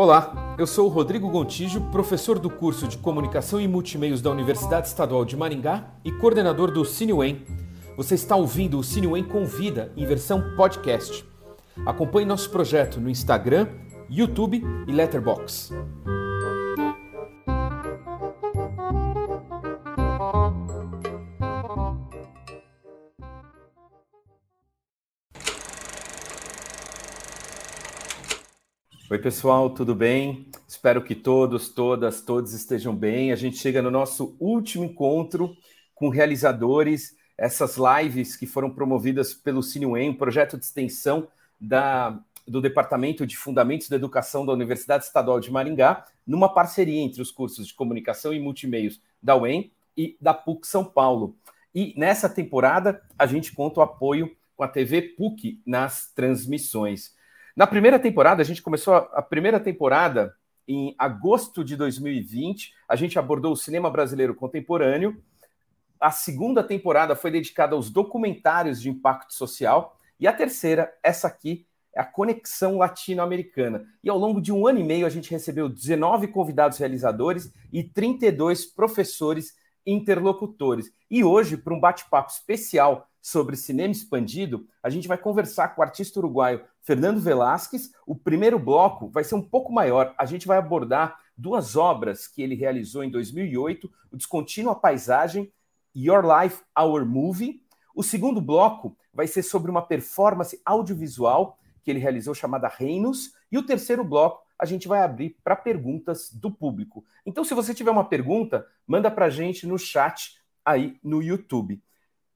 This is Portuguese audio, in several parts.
Olá, eu sou o Rodrigo Gontijo, professor do curso de Comunicação e Multimeios da Universidade Estadual de Maringá e coordenador do CineWen. Você está ouvindo o CineWen Convida em versão podcast. Acompanhe nosso projeto no Instagram, YouTube e Letterboxd. Oi, pessoal, tudo bem? Espero que todos, todas, todos estejam bem. A gente chega no nosso último encontro com realizadores, essas lives que foram promovidas pelo CineWen, um projeto de extensão da, do Departamento de Fundamentos da Educação da Universidade Estadual de Maringá, numa parceria entre os cursos de Comunicação e Multimeios da UEM e da PUC São Paulo. E nessa temporada, a gente conta o apoio com a TV PUC nas transmissões. Na primeira temporada, a gente começou a, primeira temporada em agosto de 2020. A gente abordou o cinema brasileiro contemporâneo. A segunda temporada foi dedicada aos documentários de impacto social. E a terceira, essa aqui, é a Conexão Latino-Americana. E ao longo de um ano e meio, a gente recebeu 19 convidados realizadores e 32 professores interlocutores. E hoje, para um bate-papo especial sobre cinema expandido, a gente vai conversar com o artista uruguaio Fernando Velasquez. O primeiro bloco vai ser um pouco maior. A gente vai abordar duas obras que ele realizou em 2008, o Descontínua Paisagem, Your Life, Our Movie. O segundo bloco vai ser sobre uma performance audiovisual que ele realizou chamada Reinos. E o terceiro bloco a gente vai abrir para perguntas do público. Então, se você tiver uma pergunta, manda para a gente no chat aí no YouTube.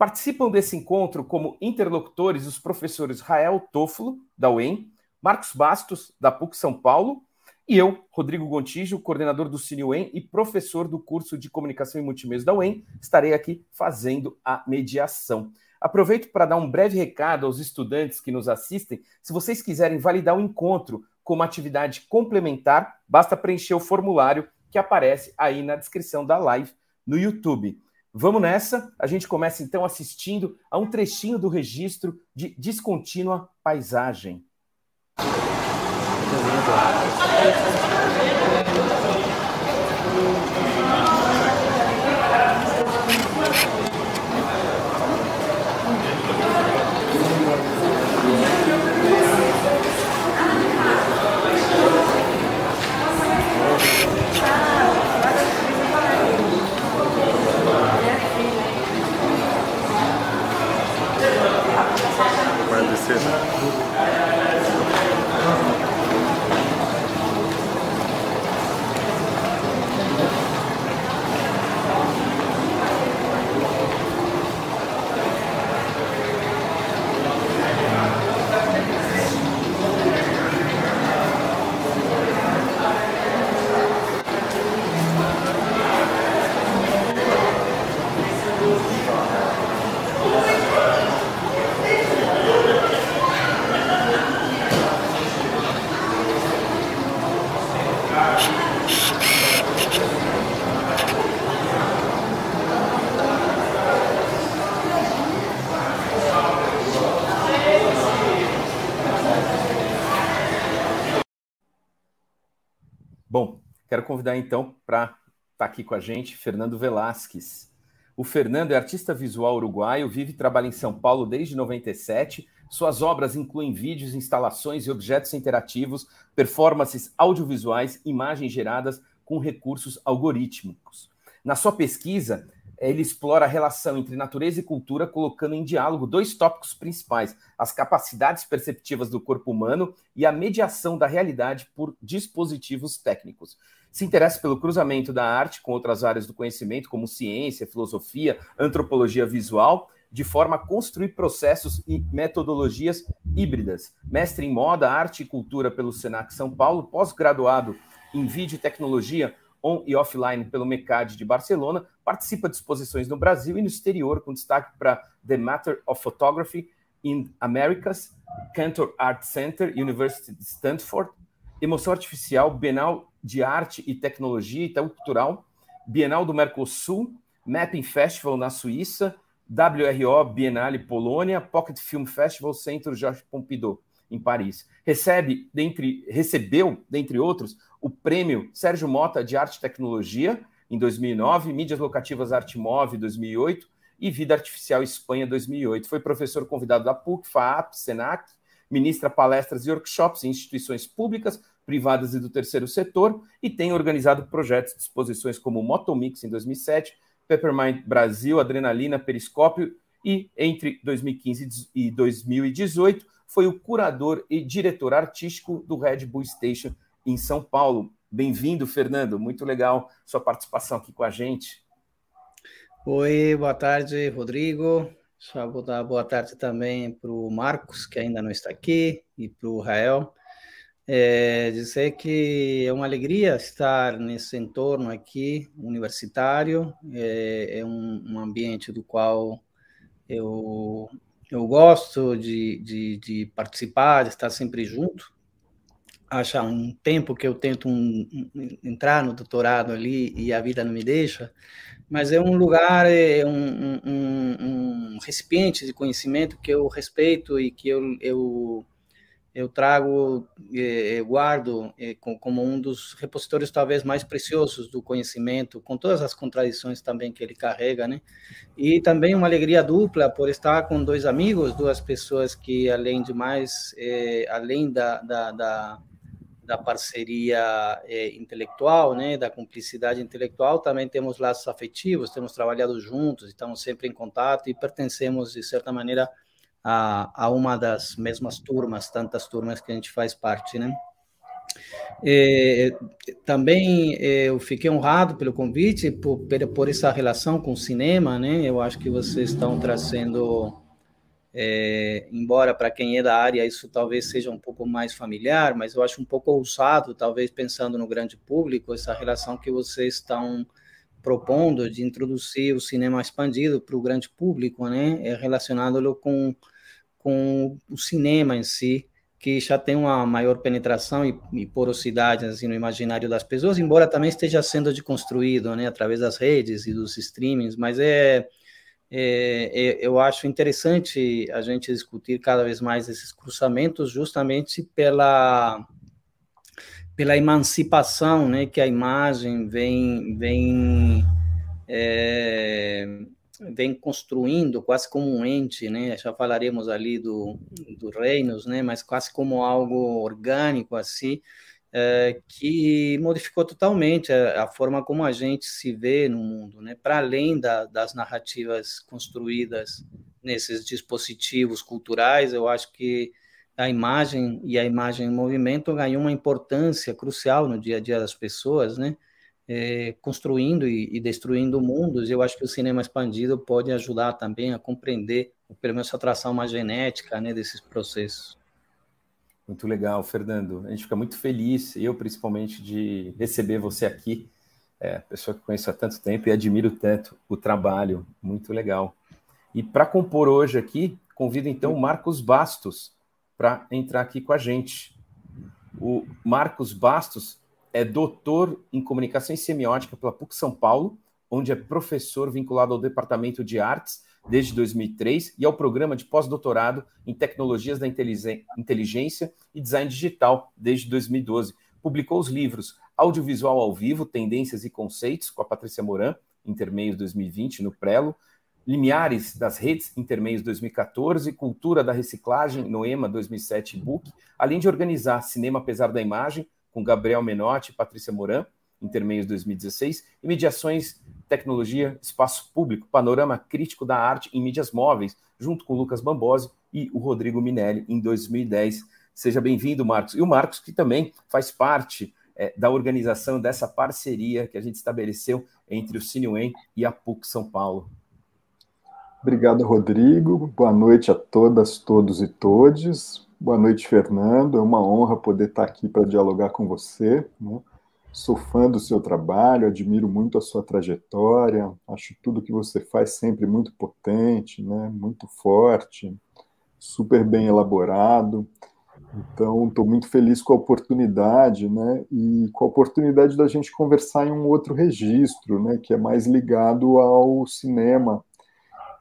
Participam desse encontro como interlocutores os professores Rael Toffolo, da UEM, Marcos Bastos, da PUC São Paulo, e eu, Rodrigo Gontijo, coordenador do Cine UEM e professor do curso de Comunicação e Multimeios da UEM, estarei aqui fazendo a mediação. Aproveito para dar um breve recado aos estudantes que nos assistem. Se vocês quiserem validar o encontro como atividade complementar, basta preencher o formulário que aparece aí na descrição da live no YouTube. Vamos nessa. A gente começa então assistindo a um trechinho do registro de Descontínua Paisagem. Quero convidar então para estar tá aqui com a gente Fernando Velasquez. O Fernando é artista visual uruguaio, vive e trabalha em São Paulo desde 97. Suas obras incluem vídeos, instalações e objetos interativos, performances audiovisuais, imagens geradas com recursos algorítmicos. Na sua pesquisa, ele explora a relação entre natureza e cultura, colocando em diálogo dois tópicos principais: as capacidades perceptivas do corpo humano e a mediação da realidade por dispositivos técnicos se interessa pelo cruzamento da arte com outras áreas do conhecimento, como ciência, filosofia, antropologia visual, de forma a construir processos e metodologias híbridas. Mestre em moda, arte e cultura pelo Senac São Paulo, pós-graduado em vídeo e tecnologia on e offline pelo MECAD de Barcelona, participa de exposições no Brasil e no exterior, com destaque para The Matter of Photography in Americas, Cantor Art Center, University de Stanford, Emoção Artificial, Bienal de Arte e Tecnologia Itaú Cultural, Bienal do Mercosul, Mapping Festival na Suíça, WRO Bienale Polônia, Pocket Film Festival Centro Jorge Pompidou. em Paris. Recebe, dentre, recebeu, dentre outros, o prêmio Sérgio Mota de Arte e Tecnologia em 2009, Mídias Locativas Artimove 2008 e Vida Artificial Espanha 2008. Foi professor convidado da PUC, FAAP, SENAC, ministra palestras e workshops em instituições públicas, privadas e do terceiro setor e tem organizado projetos de exposições como Motomix em 2007, Peppermint Brasil, Adrenalina, Periscópio e entre 2015 e 2018 foi o curador e diretor artístico do Red Bull Station em São Paulo. Bem-vindo, Fernando. Muito legal sua participação aqui com a gente. Oi, boa tarde, Rodrigo. Só vou dar boa tarde também para o Marcos, que ainda não está aqui, e para o Rael. É, dizer que é uma alegria estar nesse entorno aqui universitário, é, é um, um, ambiente do qual eu, eu gosto de, de, de, participar, de estar sempre junto. Acho há um tempo que eu tento um, um, entrar no doutorado ali e a vida não me deixa, mas é um lugar, é um, um recipiente de conhecimento que eu respeito e que eu, eu eu trago, eh, guardo eh, como um dos repositórios talvez mais preciosos do conhecimento, com todas as contradições também que ele carrega, né? E também uma alegria dupla por estar com dois amigos, duas pessoas que, além de mais, eh, além da, da, da, da parceria eh, intelectual, né, da cumplicidade intelectual, também temos laços afetivos, temos trabalhado juntos, estamos sempre em contato e pertencemos, de certa maneira, a, a uma das mesmas turmas, tantas turmas que a gente faz parte, né? É, também é, eu fiquei honrado pelo convite, por, por essa relação com o cinema, né? Eu acho que vocês estão trazendo, é, embora para quem é da área isso talvez seja um pouco mais familiar, mas eu acho um pouco ousado, talvez pensando no grande público, essa relação que vocês estão propondo de introduzir o cinema expandido para o grande público, né? É relacionado com com o cinema em si, que já tem uma maior penetração e, e porosidade assim, no imaginário das pessoas, embora também esteja sendo deconstruído né, através das redes e dos streamings, mas é, é, é, eu acho interessante a gente discutir cada vez mais esses cruzamentos justamente pela pela emancipação né, que a imagem vem, vem é, vem construindo quase como um ente, né? Já falaremos ali do, do Reinos, né? Mas quase como algo orgânico assim, é, que modificou totalmente a, a, forma como a gente se vê no mundo, né? Para além da, das narrativas construídas nesses dispositivos culturais, eu acho que a imagem e a imagem em movimento ganhou uma importância crucial no dia a dia das pessoas, né? É, construindo e, e, destruindo mundos. Eu acho que o cinema expandido pode ajudar também a compreender, pelo menos, a atração mais genética né, desses processos. Muito legal, Fernando. A gente fica muito feliz, eu principalmente, de receber você aqui, é, pessoa que conheço há tanto tempo e admiro tanto o trabalho. Muito legal. E para compor hoje aqui, convido então o Marcos Bastos para entrar aqui com a gente. O Marcos Bastos é doutor em comunicação e semiótica pela PUC São Paulo, onde é professor vinculado ao Departamento de Artes desde 2003 e ao programa de pós-doutorado em Tecnologias da Inteligência e Design Digital desde 2012. Publicou os livros Audiovisual ao Vivo, Tendências e Conceitos, com a Patrícia Moran, Intermeios 2020, no Prelo, Limiares das Redes, Intermeios 2014, Cultura da Reciclagem, Noema 2007, Book, além de organizar Cinema Apesar da Imagem, com Gabriel Menotti e Patrícia Moran, Intermeios 2016, e Mediações, Tecnologia, Espaço Público, Panorama Crítico da Arte em Mídias Móveis, junto com Lucas Bambosi e o Rodrigo Minelli, em 2010. Seja bem-vindo, Marcos. E o Marcos, que também faz parte é, da organização dessa parceria que a gente estabeleceu entre o CineWen e a PUC São Paulo. Obrigado, Rodrigo. Boa noite a todas, todos e todes. Boa noite, Fernando. É uma honra poder estar aqui para dialogar com você. Né? Sou fã do seu trabalho, admiro muito a sua trajetória, acho tudo que você faz sempre muito potente, né? muito forte, super bem elaborado. Então, estou muito feliz com a oportunidade, né? E com a oportunidade da gente conversar em um outro registro, né? Que é mais ligado ao cinema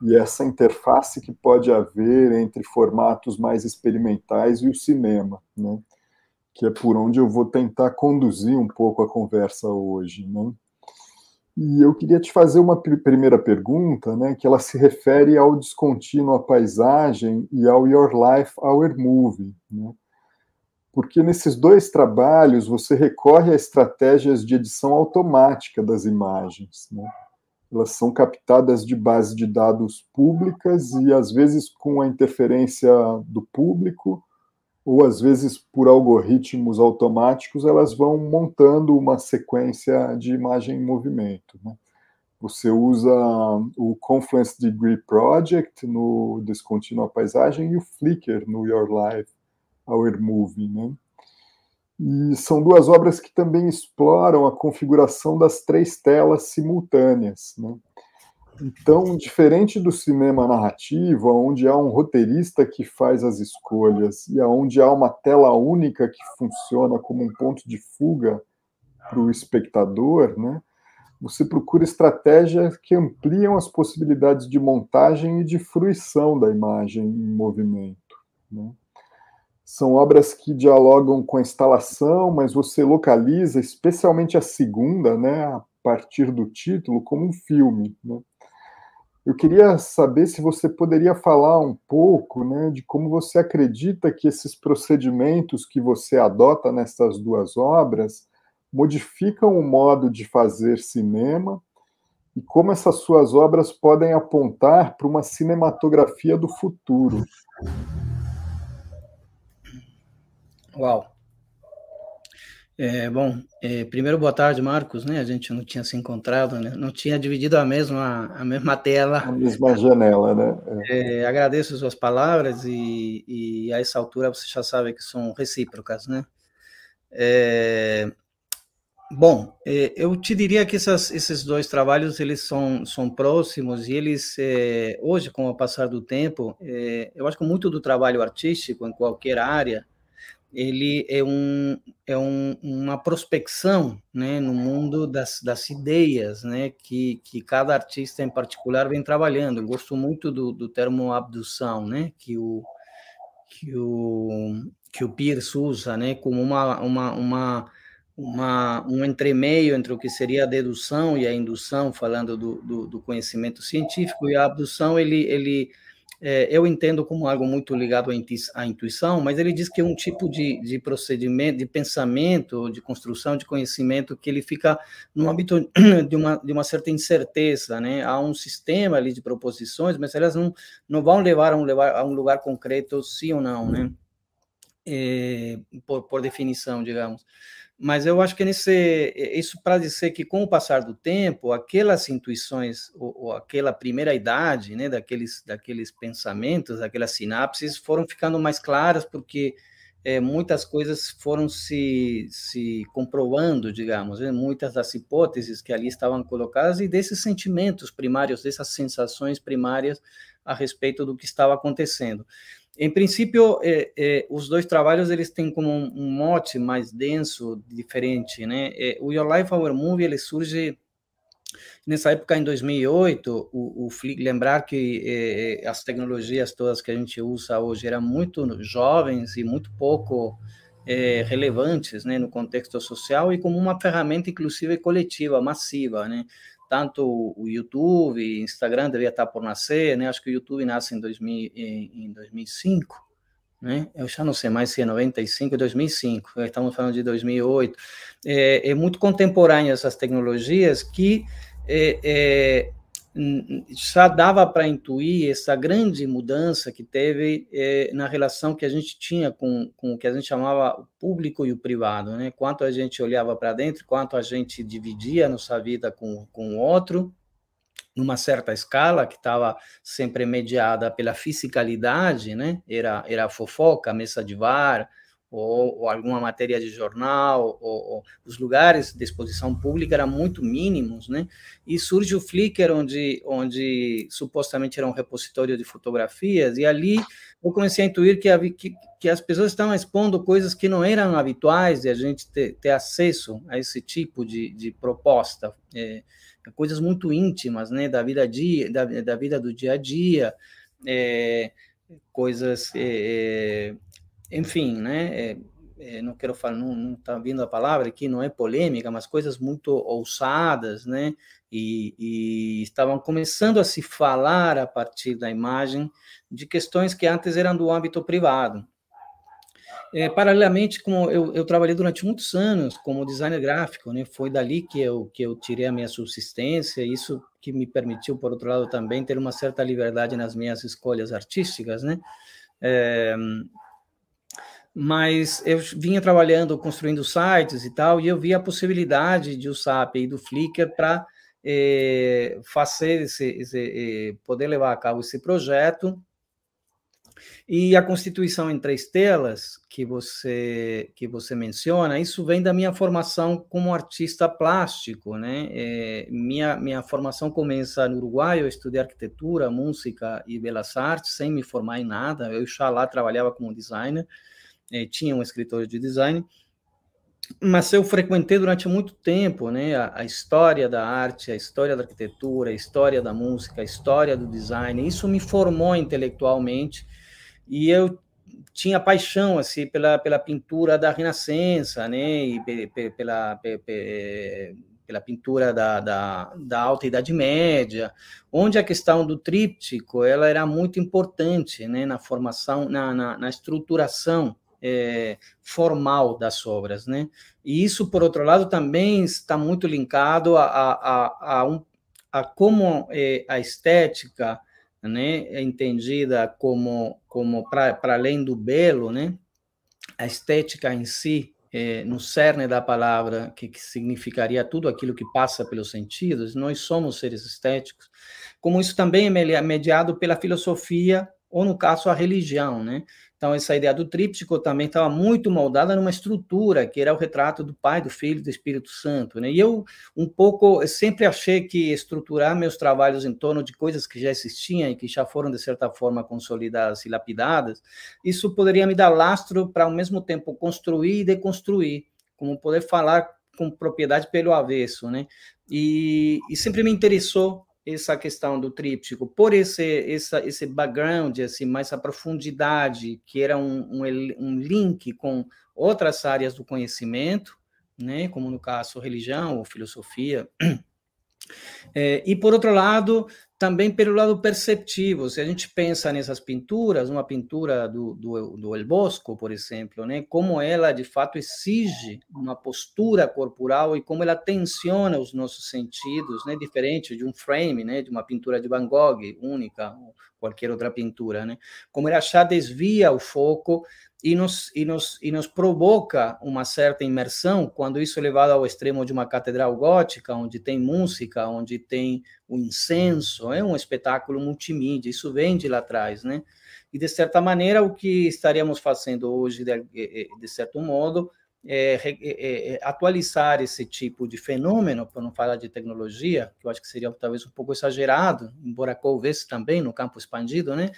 e essa interface que pode haver entre formatos mais experimentais e o cinema, né? que é por onde eu vou tentar conduzir um pouco a conversa hoje. Né? E eu queria te fazer uma primeira pergunta, né, que ela se refere ao descontínuo a paisagem e ao Your Life, Our Movie. Né? Porque nesses dois trabalhos você recorre a estratégias de edição automática das imagens. Né? Elas são captadas de base de dados públicas e às vezes com a interferência do público ou às vezes por algoritmos automáticos elas vão montando uma sequência de imagem em movimento. Né? Você usa o Confluence Degree Project no Descontinua Paisagem e o Flickr no Your Life, Our Movie. Né? E são duas obras que também exploram a configuração das três telas simultâneas. Né? Então, diferente do cinema narrativo, onde há um roteirista que faz as escolhas e onde há uma tela única que funciona como um ponto de fuga para o espectador, né? você procura estratégias que ampliam as possibilidades de montagem e de fruição da imagem em movimento. Né? São obras que dialogam com a instalação, mas você localiza, especialmente a segunda, né, a partir do título, como um filme. Né? Eu queria saber se você poderia falar um pouco né, de como você acredita que esses procedimentos que você adota nessas duas obras modificam o modo de fazer cinema e como essas suas obras podem apontar para uma cinematografia do futuro. Uau. É, bom, é, primeiro boa tarde, Marcos, né? A gente não tinha se encontrado, né? Não tinha dividido a mesma a mesma tela. A mesma janela, né? É. agradeço suas palavras e, e, a essa altura você já sabe que são recíprocas, né? É, bom, é, eu te diria que essas, esses dois trabalhos eles são, são próximos e eles é, hoje, com o passar do tempo, eu acho que muito do trabalho artístico em qualquer área ele é, um, é um, uma prospecção né, no mundo das, das ideias né, que, que cada artista em particular vem trabalhando. Eu gosto muito do, do termo abdução, né, que o, que o, que o Pierce usa né, como uma, uma, uma, uma, um entremeio entre o que seria a dedução e a indução, falando do, do, do conhecimento científico, e a abdução ele, ele é, eu entendo como algo muito ligado à intuição, mas ele diz que é um tipo de, de procedimento, de pensamento, de construção de conhecimento que ele fica no âmbito de uma, de uma certa incerteza, né? Há um sistema ali de proposições, mas elas não, não vão levar a um, levar a um lugar concreto, sim ou não, né? É, por, por definição, digamos mas eu acho que nesse isso para dizer que com o passar do tempo aquelas intuições ou, ou, aquela primeira idade né daqueles daqueles pensamentos aquelas sinapses foram ficando mais claras porque é, muitas coisas foram se, se comprovando digamos né? muitas das hipóteses que ali estavam colocadas e desses sentimentos primários dessas sensações primárias a respeito do que estava acontecendo em princípio, é, é, os dois trabalhos eles têm como um, um mote mais denso, diferente, né? É, o Your Life Our Movie ele surge nessa época em 2008. O, o lembrar que as tecnologias todas que a gente usa hoje eram muito jovens e muito pouco relevantes, né, no contexto social e como uma ferramenta inclusive coletiva, massiva, né? Tanto o YouTube, Instagram devia estar por nascer, né? Acho que o YouTube nasce em, 2000, em, em 2005, né? Eu já não sei mais se é 95 ou 2005, estamos falando de 2008. É, é muito contemporâneo essas tecnologias que é, é, já dava para intuir essa grande mudança que teve é, na relação que a gente tinha com, com o que a gente chamava o público e o privado, né? Quanto a gente olhava para dentro, quanto a gente dividia nossa vida com, com o outro, numa certa escala que estava sempre mediada pela fisicalidade, né? Era era a fofoca, a mesa de bar, ou, ou, alguma matéria de jornal, ou, ou, os lugares de exposição pública eram muito mínimos, né? E surge o Flickr, onde, onde supostamente era um repositório de fotografias, e ali eu comecei a intuir que, havia, que, que as pessoas estavam expondo coisas que não eram habituais de a gente ter, ter acesso a esse tipo de, de proposta. É, coisas muito íntimas, né, da vida dia, da, da vida do dia a dia, é, coisas, é, é enfim, né, é, é, não quero falar, não está vindo a palavra aqui, não é polêmica, mas coisas muito ousadas, né, e, e estavam começando a se falar a partir da imagem de questões que antes eram do âmbito privado. É, paralelamente, como eu, eu, trabalhei durante muitos anos como designer gráfico, né? Foi dali que eu que eu tirei a minha subsistência. Isso que me permitiu, por outro lado, também ter uma certa liberdade nas minhas escolhas artísticas, né? É, mas eu vinha trabalhando, construindo sites e tal, e eu vi a possibilidade de usar a API do Flickr para é, fazer esse, esse, é, poder levar a cabo esse projeto e a constituição em três telas que você que você menciona, isso vem da minha formação como artista plástico, né? É, minha minha formação começa no Uruguai, eu estudei arquitetura, música e belas artes sem me formar em nada. Eu já lá trabalhava como designer, é, tinha um escritório de design, mas eu frequentei durante muito tempo, né? A, a história da arte, a história da arquitetura, a história da música, a história do design. Isso me formou intelectualmente e eu tinha paixão assim pela, pela pintura da Renascença, né, e pela, pela pintura da, da, da, Alta Idade Média, onde a questão do tríptico ela era muito importante, né, na formação, na, na, na estruturação é, formal das obras, né, e isso, por outro lado, também está muito linkado a, a, a, um, a como é, a estética né, é entendida como, como para além do belo, né, a estética em si, é, no cerne da palavra, que, que, significaria tudo aquilo que passa pelos sentidos, nós somos seres estéticos, como isso também é mediado pela filosofia, ou no caso, a religião, né? Então, essa ideia do tríptico também estava muito moldada numa estrutura, que era o retrato do Pai, do Filho e do Espírito Santo. Né? E eu, um pouco, sempre achei que estruturar meus trabalhos em torno de coisas que já existiam e que já foram, de certa forma, consolidadas e lapidadas, isso poderia me dar lastro para, ao mesmo tempo, construir e deconstruir, como poder falar com propriedade pelo avesso. Né? E, e sempre me interessou essa questão do tríptico, por esse, essa, esse background, assim, mais a profundidade, que era um, um, um link com outras áreas do conhecimento, né, como no caso religião ou filosofia, é, e por outro lado, também pelo lado perceptivo, se a gente pensa nessas pinturas, uma pintura do, do, do El Bosco, por exemplo, né, como ela de fato exige uma postura corporal e como ela tensiona os nossos sentidos, né, diferente de um frame, né, de uma pintura de Van Gogh única, ou qualquer outra pintura, né, como ela já desvia o foco e nos, e, nos, e nos provoca uma certa imersão quando isso é levado ao extremo de uma catedral gótica, onde tem música, onde tem o incenso, é um espetáculo multimídia, isso vem de lá atrás, né? E, de certa maneira, o que estaríamos fazendo hoje, de, de certo modo, é, é, é, atualizar esse tipo de fenômeno, para não falar de tecnologia, que eu acho que seria talvez um pouco exagerado, embora couvesse também no campo expandido, né?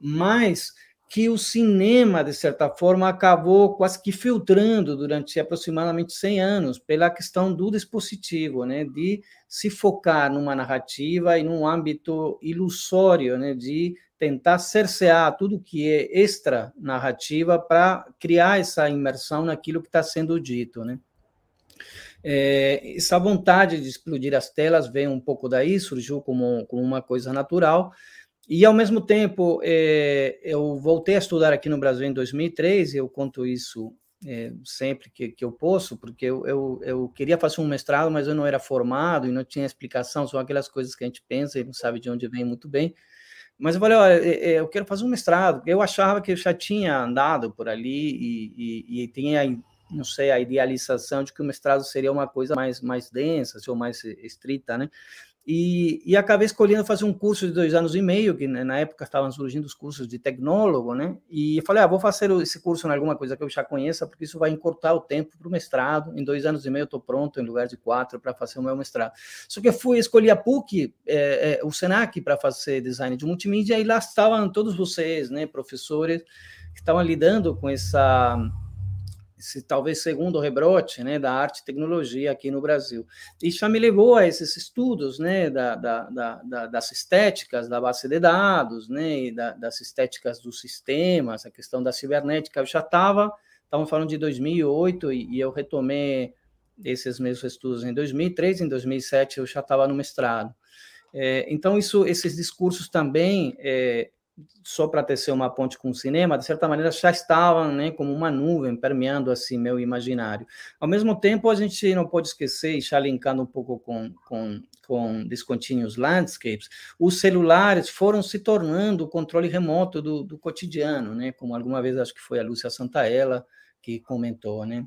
Mas que o cinema, de certa forma, acabou quase que filtrando durante aproximadamente 100 anos pela questão do dispositivo, né, de se focar numa narrativa e num âmbito ilusório, né, de tentar cercear tudo que é extra narrativa para criar essa imersão naquilo que está sendo dito, né. É, essa vontade de explodir as telas veio um pouco daí, surgiu como, como uma coisa natural, e, ao mesmo tempo, é, eu voltei a estudar aqui no Brasil em 2003, eu conto isso é, sempre que, que eu posso, porque eu, eu, eu, queria fazer um mestrado, mas eu não era formado e não tinha explicação, são aquelas coisas que a gente pensa e não sabe de onde vem muito bem. Mas eu falei, olha, é, é, eu quero fazer um mestrado, eu achava que eu já tinha andado por ali e, e, e tinha, não sei, a idealização de que o mestrado seria uma coisa mais, mais densa, ou mais estrita, né? E, e, acabei escolhendo fazer um curso de dois anos e meio, que né, na época estavam surgindo os cursos de tecnólogo, né? E falei, ah, vou fazer esse curso em alguma coisa que eu já conheça, porque isso vai encurtar o tempo para o mestrado. Em dois anos e meio eu estou pronto, em lugar de quatro, para fazer o meu mestrado. Só que eu fui escolher a PUC, é, é, o SENAC, para fazer design de multimídia, e lá estavam todos vocês, né, professores, que estavam lidando com essa esse talvez segundo rebrote né, da arte e tecnologia aqui no Brasil. Isso já me levou a esses estudos né, da, da, da, das estéticas da base de dados, né, das estéticas dos sistemas, a questão da cibernética. Eu já estava, estamos falando de 2008, e, e eu retomei esses meus estudos em 2003, em 2007 eu já estava no mestrado. É, então, isso, esses discursos também é, só para tecer uma ponte com o cinema, de certa maneira já estavam né, como uma nuvem permeando assim meu imaginário. Ao mesmo tempo, a gente não pode esquecer, e já linkando um pouco com, com, com Discontinuous Landscapes, os celulares foram se tornando o controle remoto do, do cotidiano, né, como alguma vez acho que foi a Lúcia Santaella que comentou, né?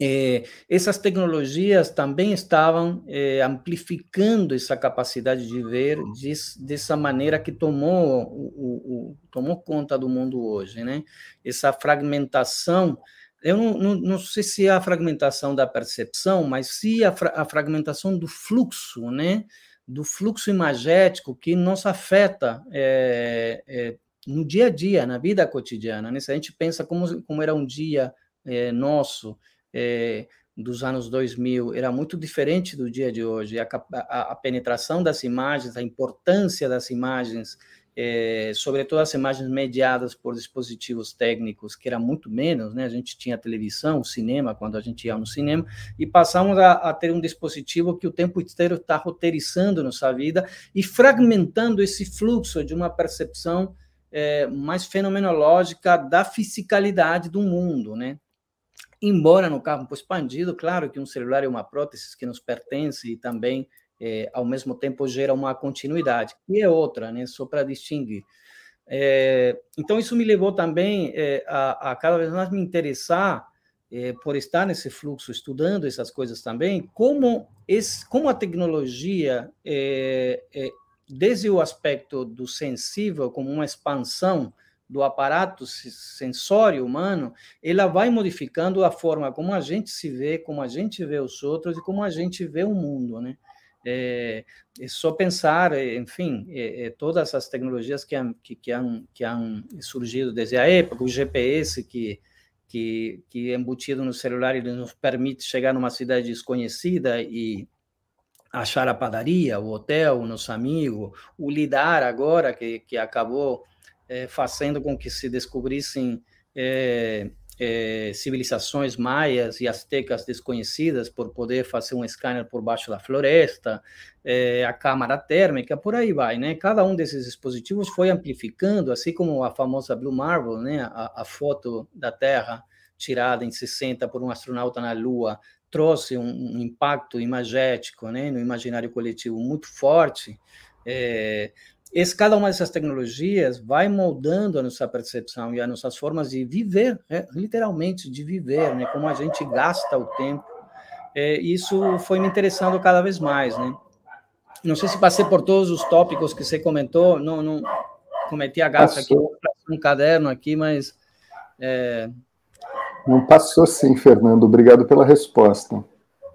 É, essas tecnologias também estavam é, amplificando essa capacidade de ver de, dessa maneira que tomou, o, o, tomou conta do mundo hoje, né? Essa fragmentação, eu não, não, não sei se é a fragmentação da percepção, mas sim a, fra, a fragmentação do fluxo, né? Do fluxo imagético que nos afeta é, no dia a dia, na vida cotidiana, né? Se a gente pensa como, como era um dia nosso, é, dos anos 2000 era muito diferente do dia de hoje. A, a, a penetração das imagens, a importância das imagens, é, sobretudo as imagens mediadas por dispositivos técnicos, que era muito menos, né? A gente tinha televisão, cinema, quando a gente ia no cinema, e passamos a, a ter um dispositivo que o tempo inteiro está roteirizando nossa vida e fragmentando esse fluxo de uma percepção é, mais fenomenológica da fisicalidade do mundo, né? Embora no campo expandido, claro que um celular é uma prótese que nos pertence e também, é, ao mesmo tempo, gera uma continuidade, e é outra, né, só para distinguir. É, então, isso me levou também é, a, a, cada vez mais me interessar por estar nesse fluxo, estudando essas coisas também, como, esse, como a tecnologia, desde o aspecto do sensível, como uma expansão do aparato sensório humano, ela vai modificando a forma como a gente se vê, como a gente vê os outros e como a gente vê o mundo, né? É, é só pensar, enfim, é, é, todas as tecnologias que que, que, han, que han surgido desde a época, o GPS que, que, que é embutido no celular, ele nos permite chegar numa cidade desconhecida e achar a padaria, o hotel, o nosso amigo, o lidar agora, que, que acabou é, fazendo com que se descobrissem é, é, civilizações maias e astecas desconhecidas por poder fazer um scanner por baixo da floresta, é, a câmara térmica, por aí vai, né? Cada um desses dispositivos foi amplificando, assim como a famosa Blue Marble, né? A, a foto da Terra tirada em 60 por um astronauta na Lua trouxe um, um impacto imagético, né? No imaginário coletivo muito forte. É, esse, cada uma dessas tecnologias vai moldando a nossa percepção e as nossas formas de viver, né? literalmente de viver, né? como a gente gasta o tempo. É, isso foi me interessando cada vez mais. Né? Não sei se passei por todos os tópicos que você comentou, não, não cometi a gafa aqui, um caderno aqui, mas... É... Não passou sim, Fernando. Obrigado pela resposta.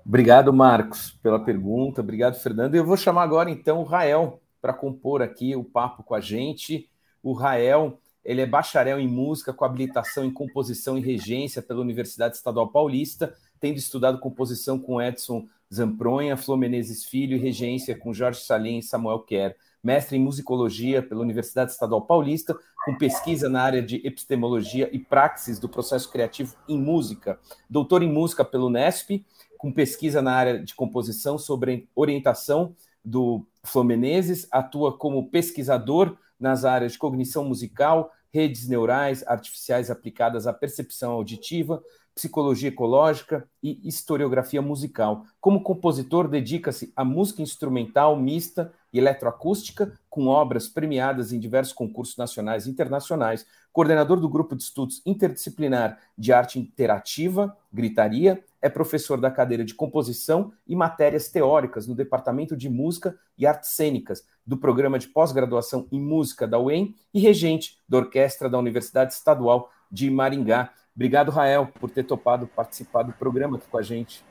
Obrigado, Marcos, pela pergunta. Obrigado, Fernando. Eu vou chamar agora, então, o Rael para compor aqui o papo com a gente. O Rael, ele é bacharel em música com habilitação em composição e regência pela Universidade Estadual Paulista, tendo estudado composição com Edson Zampronha, Flor Menezes Filho e regência com Jorge Salim e Samuel Kerr. Mestre em musicologia pela Universidade Estadual Paulista, com pesquisa na área de epistemologia e praxis do processo criativo em música. Doutor em música pelo Nesp, com pesquisa na área de composição sobre orientação do Flor Menezes, atua como pesquisador nas áreas de cognição musical, redes neurais artificiais aplicadas à percepção auditiva, psicologia ecológica e historiografia musical. Como compositor, dedica-se à música instrumental mista e eletroacústica, com obras premiadas em diversos concursos nacionais e internacionais, coordenador do grupo de estudos interdisciplinar de arte interativa, Gritaria, é professor da cadeira de composição e matérias teóricas no Departamento de Música e Artes Cênicas do Programa de Pós-Graduação em Música da UEM e regente da Orquestra da Universidade Estadual de Maringá. Obrigado, Rael, por ter topado participar do programa aqui com a gente.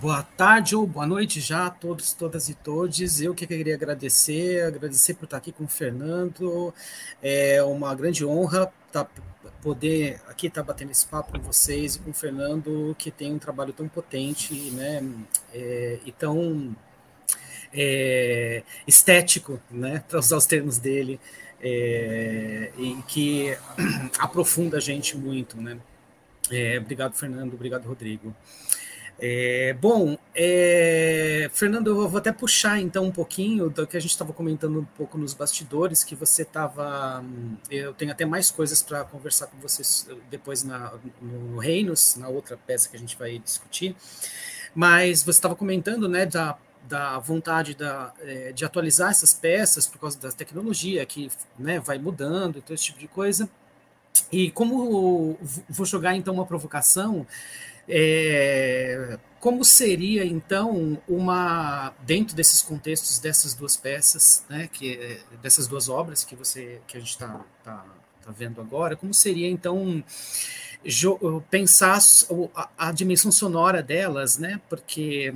Boa tarde ou boa noite já a todos, todas e todos. Eu que queria agradecer, agradecer por estar aqui com o Fernando. É uma grande honra tá, poder aqui estar tá batendo esse papo com vocês e com o Fernando, que tem um trabalho tão potente né, é, e tão é, estético, né, para usar os termos dele, é, e que aprofunda a gente muito. Né? É, obrigado, Fernando. Obrigado, Rodrigo. É, bom, é, Fernando, eu vou até puxar então um pouquinho do que a gente estava comentando um pouco nos bastidores, que você estava. Eu tenho até mais coisas para conversar com vocês depois na, no Reinos, na outra peça que a gente vai discutir. Mas você estava comentando né, da, da vontade da, é, de atualizar essas peças por causa da tecnologia que né, vai mudando todo esse tipo de coisa. E como vou jogar então uma provocação, é, como seria então uma dentro desses contextos dessas duas peças, né, que dessas duas obras que você que a gente está tá, tá vendo agora, como seria então pensar a, a dimensão sonora delas, né? Porque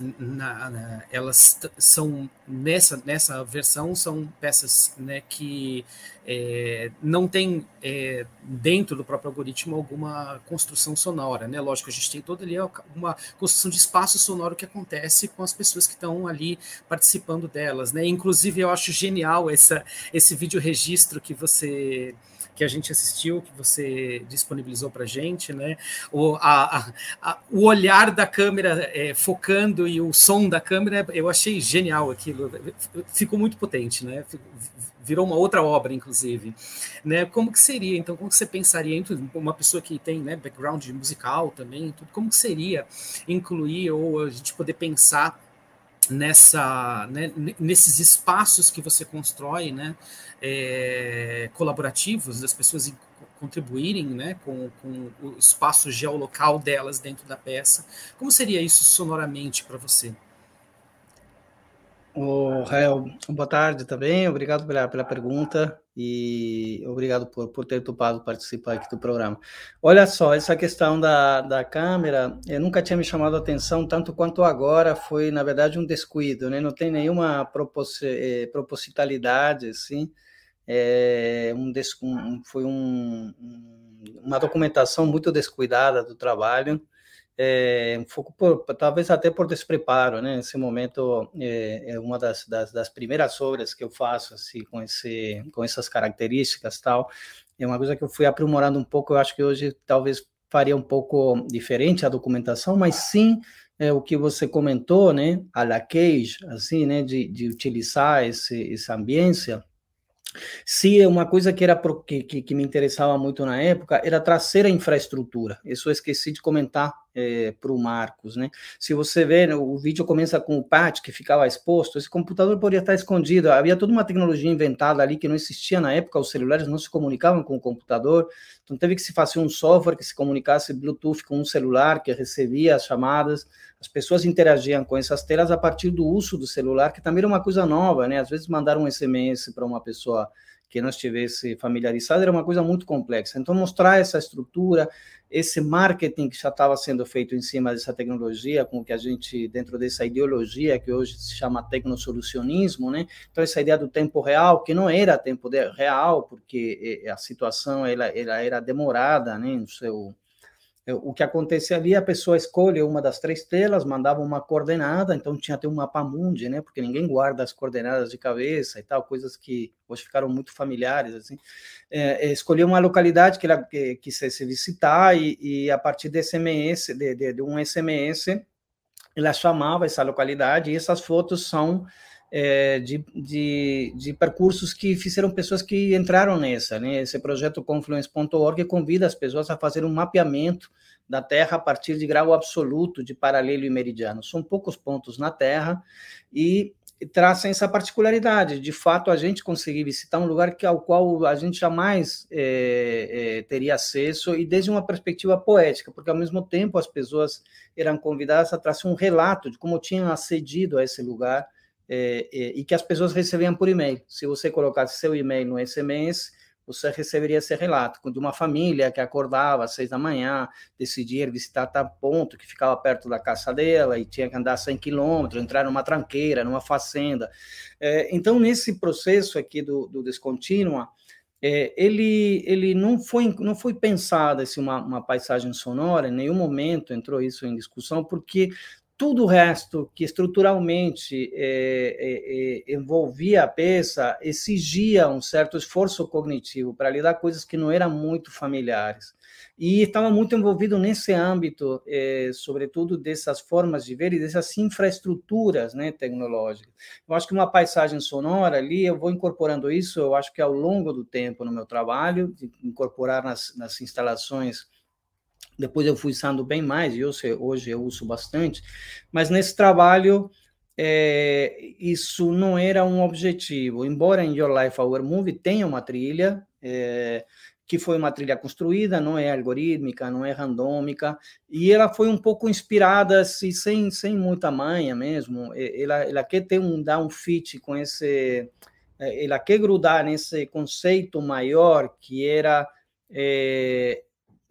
na, na, elas são nessa nessa versão são peças né, que é, não tem é, dentro do próprio algoritmo alguma construção sonora né lógico a gente tem toda ali uma construção de espaço sonoro que acontece com as pessoas que estão ali participando delas né inclusive eu acho genial essa esse vídeo registro que você que a gente assistiu, que você disponibilizou para gente, né? O, a, a, o olhar da câmera é, focando e o som da câmera, eu achei genial aquilo, ficou muito potente, né? Virou uma outra obra, inclusive. Né? Como que seria, então, como que você pensaria, uma pessoa que tem né, background musical também, tudo, como que seria incluir ou a gente poder pensar nessa, né, nesses espaços que você constrói, né, é, colaborativos, das pessoas contribuírem né, com, com, o espaço geolocal delas dentro da peça. Como seria isso sonoramente para você? O Rael, boa tarde também, obrigado pela, pela pergunta e obrigado por, por ter topado participar aqui do programa. Olha só, essa questão da, da câmera, eu nunca tinha me chamado a atenção tanto quanto agora, foi na verdade um descuido, né? não tem nenhuma propos, eh, propositalidade, assim, é, um, foi um, uma documentação muito descuidada do trabalho, é, por, talvez até por despreparo, né? Nesse momento é, é uma das, das, das, primeiras obras que eu faço assim com esse com essas características tal. É uma coisa que eu fui aprimorando um pouco. Eu acho que hoje talvez faria um pouco diferente a documentação, mas sim é, o que você comentou, né? A la Cage, assim, né? De, de utilizar esse, essa ambiência se é uma coisa que era pro, que, que, que, me interessava muito na época era trazer a infraestrutura. Isso eu esqueci de comentar é, para o Marcos, né? Se você vê, né, o vídeo começa com o patch que ficava exposto, esse computador poderia estar escondido. Havia toda uma tecnologia inventada ali que não existia na época, os celulares não se comunicavam com o computador, então teve que se fazer um software que se comunicasse Bluetooth com um celular que recebia as chamadas. As pessoas interagiam com essas telas a partir do uso do celular, que também era uma coisa nova, né? Às vezes mandar um SMS para uma pessoa que não estivesse familiarizada era uma coisa muito complexa. Então, mostrar essa estrutura, esse marketing que já estava sendo feito em cima dessa tecnologia, com que a gente, dentro dessa ideologia que hoje se chama tecnosolucionismo, né? Então, essa ideia do tempo real, que não era tempo real, porque eh, a situação ela, ela era demorada, né? No seu o que acontecia ali, a pessoa escolhe uma das três telas, mandava uma coordenada, então tinha até um mapa mundi, né? Porque ninguém guarda as coordenadas de cabeça e tal, coisas que hoje ficaram muito familiares, assim. É, é escolhia uma localidade que ela que, quisesse visitar e, e, a partir desse SMS, de, de, de um SMS, ela chamava essa localidade e essas fotos são é, de, de, de, percursos que fizeram pessoas que entraram nessa. Né? Esse projeto Confluence.org convida as pessoas a fazer um mapeamento da Terra a partir de grau absoluto de paralelo e meridiano. São poucos pontos na Terra e trazem essa particularidade. De fato, a gente conseguir visitar um lugar que, ao qual a gente jamais é, é, teria acesso e desde uma perspectiva poética, porque ao mesmo tempo as pessoas eram convidadas a trazer um relato de como tinham acedido a esse lugar é, é, e que as pessoas recebiam por e-mail. Se você colocasse seu e-mail no SMS, você receberia esse relato de uma família que acordava às seis da manhã, decidia visitar tal ponto que ficava perto da casa dela e tinha que andar 100 quilômetros, entrar numa tranqueira, numa fazenda. É, então, nesse processo aqui do, do Descontínua, é, ele, ele não foi não foi pensada assim, uma, uma paisagem sonora, em nenhum momento entrou isso em discussão, porque tudo o resto que estruturalmente é, é, é, envolvia a peça exigia um certo esforço cognitivo para lidar com coisas que não eram muito familiares. E estava muito envolvido nesse âmbito, é, sobretudo dessas formas de ver e dessas infraestruturas né, tecnológicas. Eu acho que uma paisagem sonora ali, eu vou incorporando isso, eu acho que ao longo do tempo no meu trabalho, incorporar nas, nas instalações depois eu fui usando bem mais, e hoje, hoje eu uso bastante, mas nesse trabalho é, isso não era um objetivo. Embora em Your Life Our Movie tenha uma trilha, é, que foi uma trilha construída, não é algorítmica, não é randômica, e ela foi um pouco inspirada, assim, sem, sem muita manha mesmo. Ela, ela quer ter um, dar um fit com esse. É, ela quer grudar nesse conceito maior que era. É,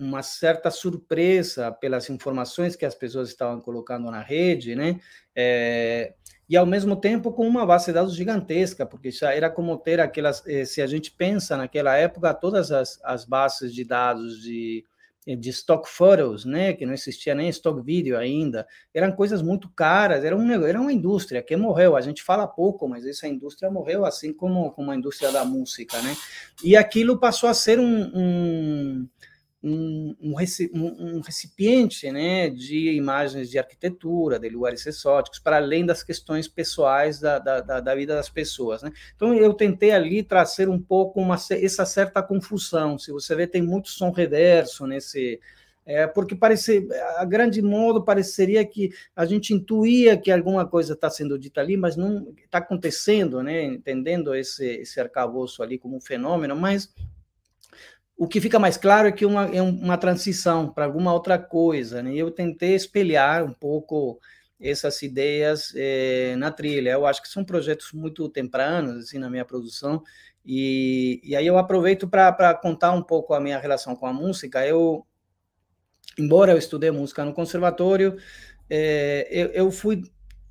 uma certa surpresa pelas informações que as pessoas estavam colocando na rede, né? É, e ao mesmo tempo com uma base de dados gigantesca, porque já era como ter aquelas, eh, se a gente pensa naquela época, todas as, as bases de dados de, de stock photos, né, que não existia nem stock video ainda, eram coisas muito caras, era, um, era uma indústria que morreu, a gente fala pouco, mas essa indústria morreu assim como, como a indústria da música, né, e aquilo passou a ser um, um um, um, recipiente né, de imagens de arquitetura, de lugares exóticos, para além das questões pessoais da, da, da vida das pessoas. Né? Então, eu tentei ali trazer um pouco uma, essa certa confusão. Se você vê, tem muito som reverso nesse. É, porque parece, a grande modo pareceria que a gente intuía que alguma coisa está sendo dita ali, mas não está acontecendo, né? entendendo esse, esse arcabouço ali como um fenômeno, mas o que fica mais claro é que uma, é uma transição para alguma outra coisa, né? Eu tentei espelhar um pouco essas ideias é, na trilha. Eu acho que são projetos muito tempranos, assim, na minha produção, e, e aí eu aproveito para contar um pouco a minha relação com a música. Eu, embora eu estudei música no conservatório, é, eu, eu fui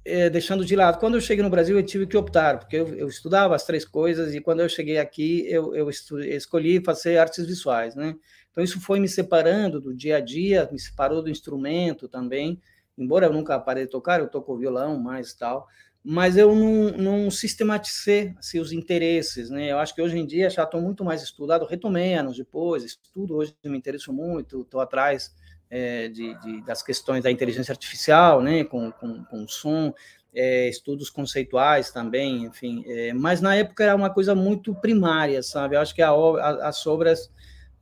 é, deixando de lado. Quando eu cheguei no Brasil, eu tive que optar, porque eu, eu estudava as três coisas, e quando eu cheguei aqui, eu, eu escolhi fazer artes visuais, né? Então, isso foi me separando do dia a dia, me separou do instrumento também, embora eu nunca parei de tocar, eu toco violão mais tal, mas eu não, não sistematizei assim, os interesses, né? Eu acho que hoje em dia já estou muito mais estudado, retomei anos depois, estudo hoje, me interesso muito, estou atrás é, de, de, das questões da inteligência artificial, né, com, com, com som, é, estudos conceituais também, enfim, é, mas na época era uma coisa muito primária, sabe? Eu acho que a, a, as obras,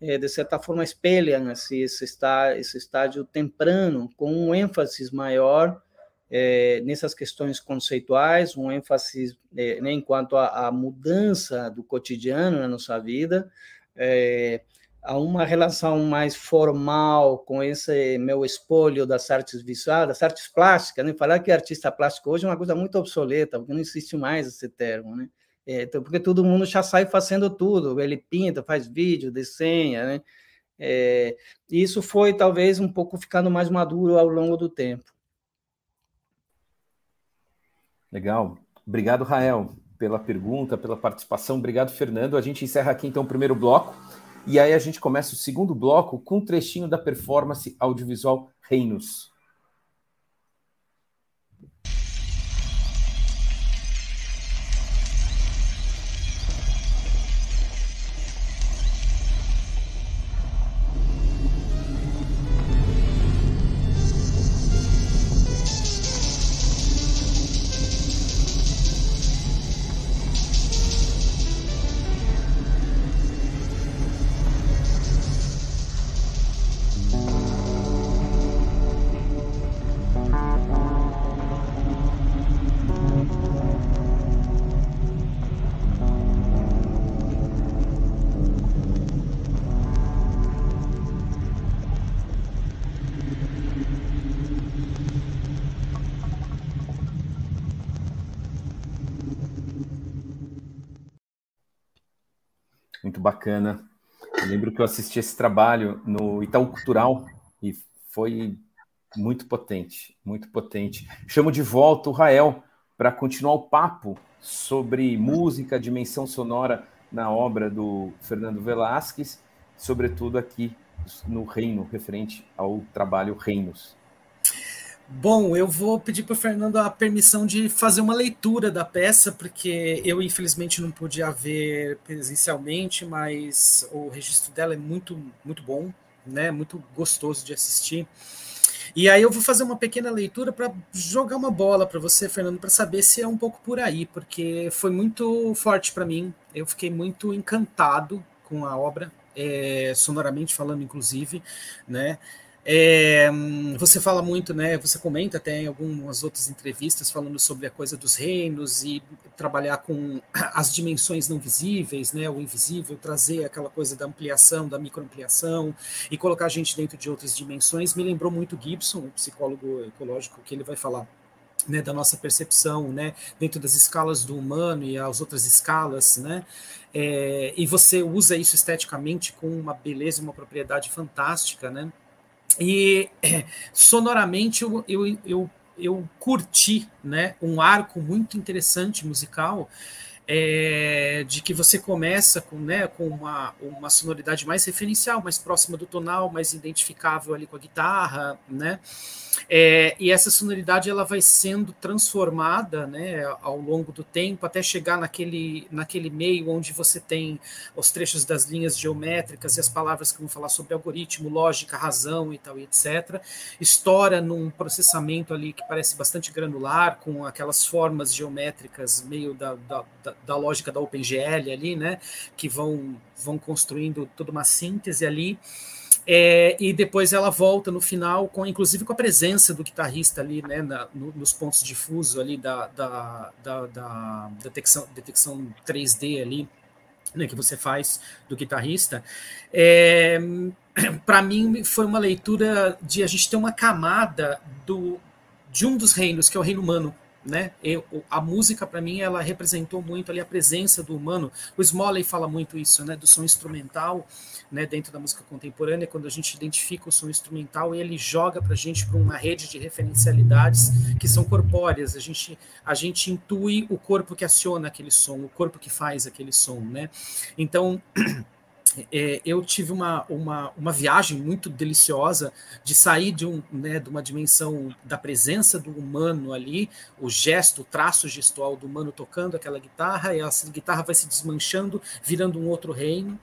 é, de certa forma, espelham assim, esse, está, esse estágio temprano, com um ênfase maior é, nessas questões conceituais, um ênfase é, né, enquanto a, a, mudança do cotidiano na nossa vida, a uma relação mais formal com esse meu espólio das artes visuais, das artes plásticas, né? Falar que artista plástico hoje é uma coisa muito obsoleta, porque não existe mais esse termo, né? É, então, porque todo mundo já sai fazendo tudo, ele pinta, faz vídeo, desenha, né? É, isso foi talvez um pouco ficando mais maduro ao longo do tempo. Legal. Obrigado, Rael, pela pergunta, pela participação. Obrigado, Fernando. A gente encerra aqui então o primeiro bloco. E aí a gente começa o segundo bloco com um trechinho da performance audiovisual Reinos. Bacana. Eu lembro que eu assisti esse trabalho no Itaú Cultural e foi muito potente, muito potente. Chamo de volta o Rael para continuar o papo sobre música, dimensão sonora na obra do Fernando Velasquez, sobretudo aqui no Reino, referente ao trabalho Reinos. Bom, eu vou pedir para o Fernando a permissão de fazer uma leitura da peça, porque eu, infelizmente, não pude ver presencialmente, mas o registro dela é muito, muito bom, né? muito gostoso de assistir. E aí eu vou fazer uma pequena leitura para jogar uma bola para você, Fernando, para saber se é um pouco por aí, porque foi muito forte para mim. Eu fiquei muito encantado com a obra, é, sonoramente falando, inclusive, né? É, você fala muito, né? Você comenta até em algumas outras entrevistas falando sobre a coisa dos reinos e trabalhar com as dimensões não visíveis, né? O invisível, trazer aquela coisa da ampliação, da microampliação e colocar a gente dentro de outras dimensões. Me lembrou muito Gibson, o psicólogo ecológico, que ele vai falar né, da nossa percepção, né, dentro das escalas do humano e as outras escalas, né, é, e você usa isso esteticamente com uma beleza, uma propriedade fantástica, né, e sonoramente eu, eu, eu, eu curti né, um arco muito interessante musical. É, de que você começa com, né, com uma, uma sonoridade mais referencial, mais próxima do tonal, mais identificável ali com a guitarra, né? É, e essa sonoridade ela vai sendo transformada né, ao longo do tempo até chegar naquele, naquele meio onde você tem os trechos das linhas geométricas e as palavras que vão falar sobre algoritmo, lógica, razão e tal, e etc. Estoura num processamento ali que parece bastante granular, com aquelas formas geométricas meio da, da, da, lógica da OpenGL ali, né, que vão, vão construindo toda uma síntese ali. É, e depois ela volta no final, com inclusive com a presença do guitarrista ali, né, na, no, nos pontos difusos ali da, da, da, da detecção, detecção 3D ali, né, que você faz do guitarrista. É, Para mim, foi uma leitura de a gente ter uma camada do, de um dos reinos, que é o reino humano, né? Eu, a música para mim ela representou muito ali a presença do humano. O Smalley fala muito isso, né? Do som instrumental, né? Dentro da música contemporânea, quando a gente identifica o som instrumental, ele joga para a gente para uma rede de referencialidades que são corpóreas. A gente a gente intui o corpo que aciona aquele som, o corpo que faz aquele som, né? Então é, eu tive uma, uma, uma viagem muito deliciosa de sair de, um, né, de uma dimensão da presença do humano ali, o gesto, o traço gestual do humano tocando aquela guitarra, e a guitarra vai se desmanchando, virando um outro reino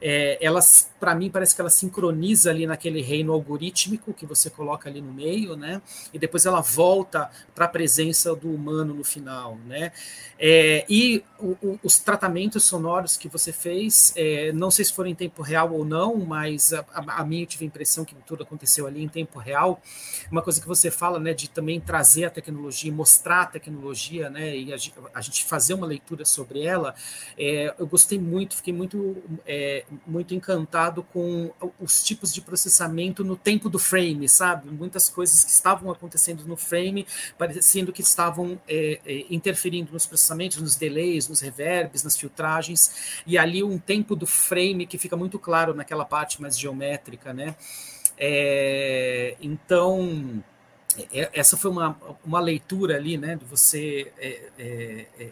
é, elas, para mim, parece que ela sincroniza ali naquele reino algorítmico que você coloca ali no meio, né? E depois ela volta para a presença do humano no final, né? É, e o, o, os tratamentos sonoros que você fez, é, não sei se foram em tempo real ou não, mas a, a, a mim eu tive a impressão que tudo aconteceu ali em tempo real. Uma coisa que você fala, né, de também trazer a tecnologia, mostrar a tecnologia, né, e a, a gente fazer uma leitura sobre ela, é, eu gostei muito, fiquei muito é, muito encantado com os tipos de processamento no tempo do frame, sabe? Muitas coisas que estavam acontecendo no frame, parecendo que estavam é, é, interferindo nos processamentos, nos delays, nos reverbs, nas filtragens, e ali um tempo do frame que fica muito claro naquela parte mais geométrica, né? É, então, é, essa foi uma, uma leitura ali, né, de você é, é, é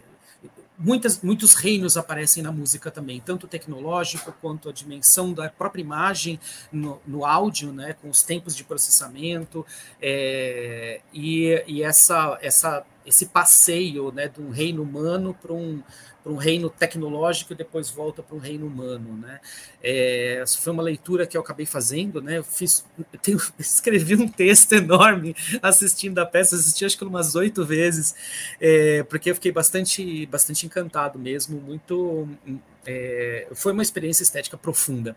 muitas, muitos reinos aparecem na música também, tanto tecnológico quanto a dimensão da própria imagem no, no áudio, né, com os tempos de processamento é, e, e essa, essa, esse passeio né, de um reino humano para um, para um reino tecnológico e depois volta para um reino humano, né? É, essa foi uma leitura que eu acabei fazendo, né? Eu fiz, eu tenho, escrevi um texto enorme assistindo a peça, assisti acho que umas oito vezes, é, porque eu fiquei bastante, bastante encantado mesmo, muito é, foi uma experiência estética profunda.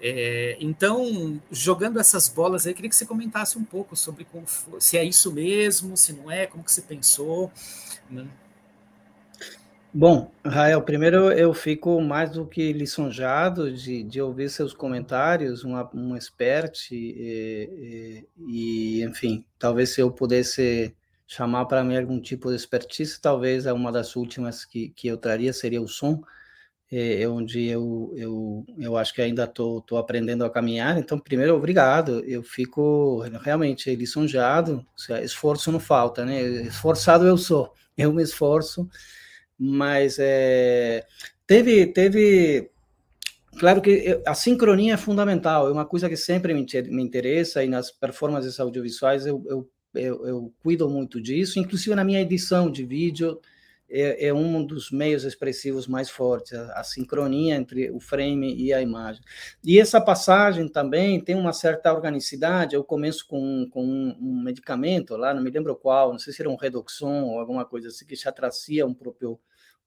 É, então, jogando essas bolas aí, queria que você comentasse um pouco sobre foi, se é isso mesmo, se não é, como que você pensou. Né? Bom, Rael, primeiro eu fico mais do que lisonjado de, de ouvir seus comentários, uma, um expert, e, e, e, enfim, talvez se eu pudesse chamar para mim algum tipo de expertise, talvez uma das últimas que, que eu traria seria o som, é, é onde eu, eu, eu acho que ainda estou aprendendo a caminhar. Então, primeiro, obrigado. Eu fico realmente lisonjeado. Esforço não falta, né? Esforçado eu sou. Eu me esforço, mas é, teve, teve claro que a sincronia é fundamental, é uma coisa que sempre me, me interessa e nas performances audiovisuais eu, eu, eu, eu, cuido muito disso, inclusive na minha edição de vídeo é, é um dos meios expressivos mais fortes, a, a, sincronia entre o frame e a imagem. E essa passagem também tem uma certa organicidade, eu começo com, com um, um medicamento lá, não me lembro qual, não sei se era um Redoxon ou alguma coisa assim, que já trazia um próprio,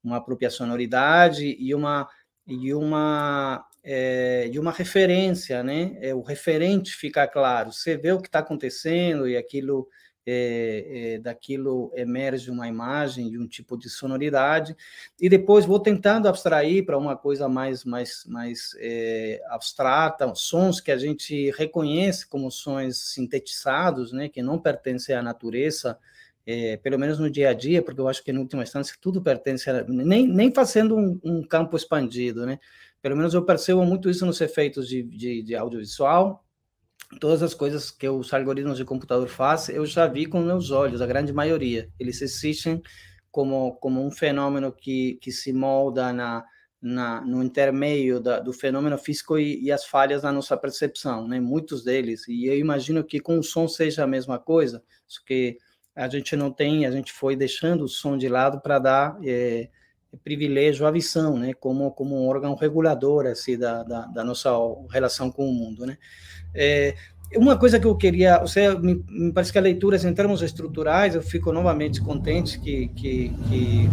uma própria sonoridade e uma e uma é, e uma referência, né? É, o referente fica claro. Você vê o que está acontecendo e aquilo é, é, daquilo emerge uma imagem e um tipo de sonoridade e depois vou tentando abstrair para uma coisa mais mais mais é, abstrata, sons que a gente reconhece como sons sintetizados, né? Que não pertencem à natureza é, pelo menos no dia a dia, porque eu acho que, em última instância, tudo pertence, a, nem, nem fazendo um, um, campo expandido, né? Pelo menos eu percebo muito isso nos efeitos de, de, de audiovisual, todas as coisas que os algoritmos de computador fazem, eu já vi com meus olhos, a grande maioria. Eles existem como, como um fenômeno que, que se molda na, na, no intermeio da, do fenômeno físico e, e, as falhas na nossa percepção, né? Muitos deles. E eu imagino que com o som seja a mesma coisa, só que a gente não tem, a gente foi deixando o som de lado para dar é, privilégio à visão, né, como, como um órgão regulador, assim, da, da, da nossa relação com o mundo, né. É, uma coisa que eu queria, você me, me, parece que a leitura, assim, em termos estruturais, eu fico novamente contente que, que, que,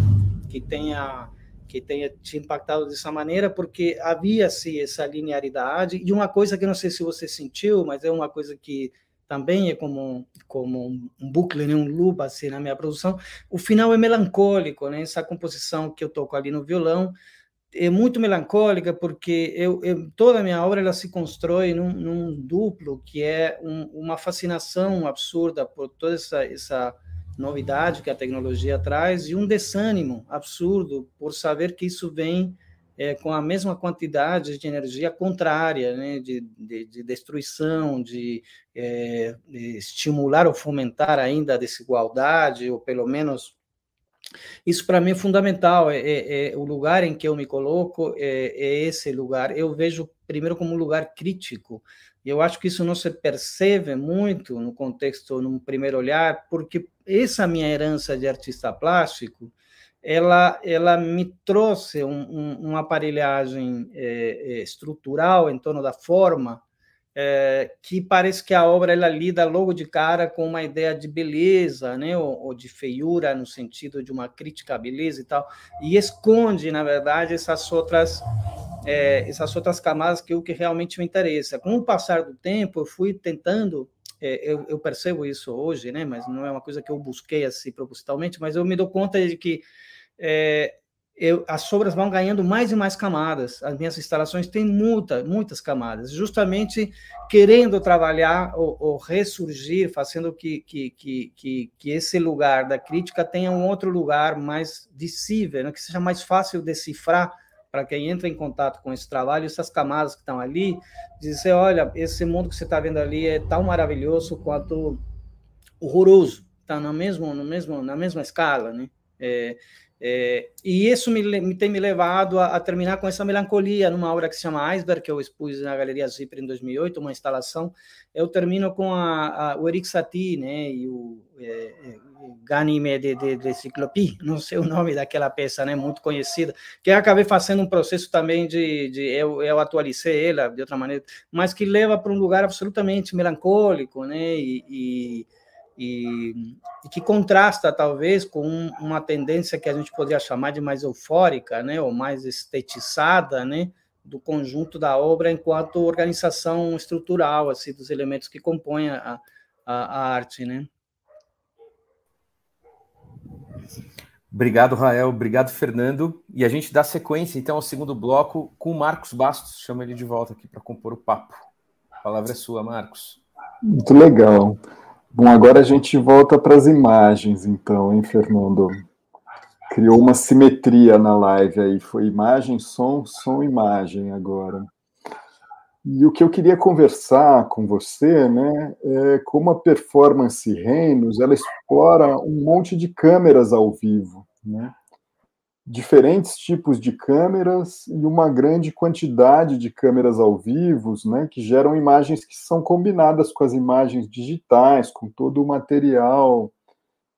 que tenha que tenha te impactado dessa maneira, porque havia-se essa linearidade, e uma coisa que não sei se você sentiu, mas é uma coisa que também é como, como um bucle, né? um loop assim na minha produção. O final é melancólico, né? Essa composição que eu toco ali no violão é muito melancólica porque eu, eu toda a minha obra ela se constrói num, num duplo que é um, uma fascinação absurda por toda essa, essa novidade que a tecnologia traz e um desânimo absurdo por saber que isso vem é, com a mesma quantidade de energia contrária, né, de, de, de destruição, de, é, de, estimular ou fomentar ainda a desigualdade, ou pelo menos. Isso para mim é fundamental. É, é, é, o lugar em que eu me coloco é, é esse lugar. Eu vejo primeiro como um lugar crítico. E eu acho que isso não se percebe muito no contexto, num primeiro olhar, porque essa minha herança de artista plástico ela, ela me trouxe um, um, uma aparelhagem é, é, estrutural em torno da forma é, que parece que a obra ela lida logo de cara com uma ideia de beleza, né, ou, ou, de feiura no sentido de uma crítica à beleza e tal, e esconde na verdade essas outras é, essas outras camadas que é o que realmente me interessa. Com o passar do tempo, eu fui tentando é, eu, eu, percebo isso hoje, né? Mas não é uma coisa que eu busquei assim propositalmente, mas eu me dou conta de que é, eu, as sobras vão ganhando mais e mais camadas. As minhas instalações têm muita, muitas camadas, justamente querendo trabalhar ou, ou ressurgir, fazendo que, que, que, que, esse lugar da crítica tenha um outro lugar mais visível, né? que seja mais fácil decifrar para quem entra em contato com esse trabalho, essas camadas que estão ali, dizer, olha, esse mundo que você está vendo ali é tão maravilhoso quanto horroroso, está no mesmo, no mesmo, na mesma escala, né? É, é, e isso me, me, tem me levado a, a, terminar com essa melancolia numa obra que se chama Iceberg, que eu expus na Galeria Zipper em 2008, uma instalação. Eu termino com a, a, o Eric Satie né, e o é, é, Ganime de, de, de Ciclopi, não sei o nome daquela peça, né, muito conhecida, que eu acabei fazendo um processo também de, de eu, eu atualizei ela de outra maneira, mas que leva para um lugar absolutamente melancólico, né, e, e e, e, que contrasta talvez com uma tendência que a gente poderia chamar de mais eufórica, né, ou mais estetizada, né, do conjunto da obra enquanto organização estrutural assim dos elementos que compõem a, a, a arte, né? Obrigado, Rael. Obrigado, Fernando. E a gente dá sequência, então, ao segundo bloco com o Marcos Bastos. Chama ele de volta aqui para compor o papo. A palavra é sua, Marcos. Muito legal. Bom, agora a gente volta para as imagens, então, hein, Fernando? Criou uma simetria na live aí, foi imagem, som, som, imagem agora. E o que eu queria conversar com você, né, é como a performance Reinos, ela explora um monte de câmeras ao vivo, né? Diferentes tipos de câmeras e uma grande quantidade de câmeras ao vivo, né, que geram imagens que são combinadas com as imagens digitais, com todo o material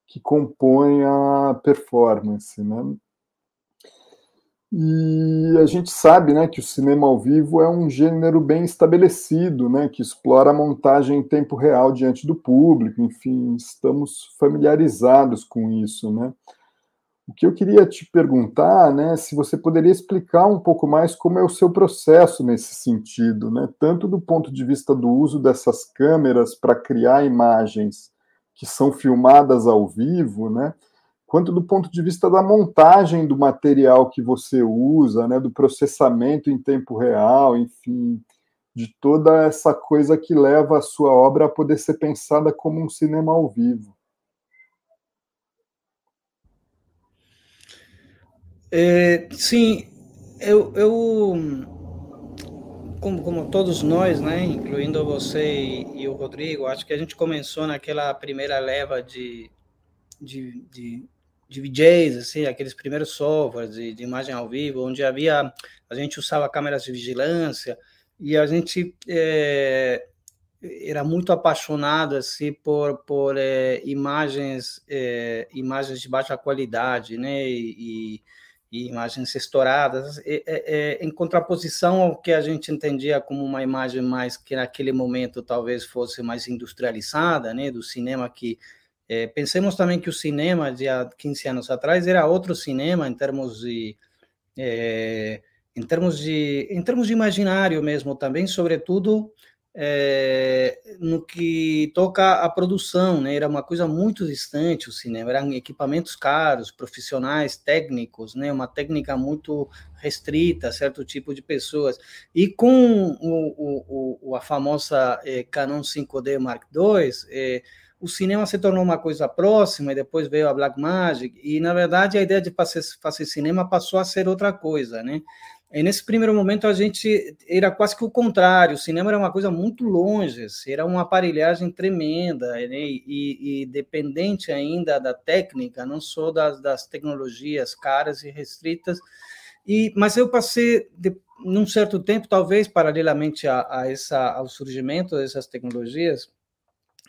que compõe a performance, né? E a gente sabe né, que o cinema ao vivo é um gênero bem estabelecido, né, que explora a montagem em tempo real diante do público, enfim, estamos familiarizados com isso. Né? O que eu queria te perguntar, né, se você poderia explicar um pouco mais como é o seu processo nesse sentido, né, tanto do ponto de vista do uso dessas câmeras para criar imagens que são filmadas ao vivo, né, quanto do ponto de vista da montagem do material que você usa, né, do processamento em tempo real, enfim, de toda essa coisa que leva a sua obra a poder ser pensada como um cinema ao vivo. É, sim, eu, eu como, como, todos nós, né, incluindo você e, e, o Rodrigo, acho que a gente começou naquela primeira leva de, de, de de assim, aqueles primeiros softwares de, de, imagem ao vivo, onde havia, a gente usava câmeras de vigilância e a gente é, era muito apaixonado assim por por é, imagens é, imagens de baixa qualidade, né, e, e imagens estouradas, em contraposição ao que a gente entendia como uma imagem mais que naquele momento talvez fosse mais industrializada, né, do cinema que é, pensemos também que o cinema de há 15 anos atrás era outro cinema em termos de é, em termos de em termos de imaginário mesmo também, sobretudo é, no que toca à produção, né? Era uma coisa muito distante o cinema, eram equipamentos caros, profissionais, técnicos, né? Uma técnica muito restrita a certo tipo de pessoas. E com o, o, o a famosa é, Canon 5D Mark II, é, o cinema se tornou uma coisa próxima e depois veio a Black Magic e na verdade a ideia de fazer, fazer cinema passou a ser outra coisa, né? E nesse primeiro momento a gente era quase que o contrário, o cinema era uma coisa muito longe, assim, era uma aparelhagem tremenda né? e, e, dependente ainda da técnica, não só das, das tecnologias caras e restritas. E, mas eu passei, de, num certo tempo, talvez paralelamente a, a essa, ao surgimento dessas tecnologias,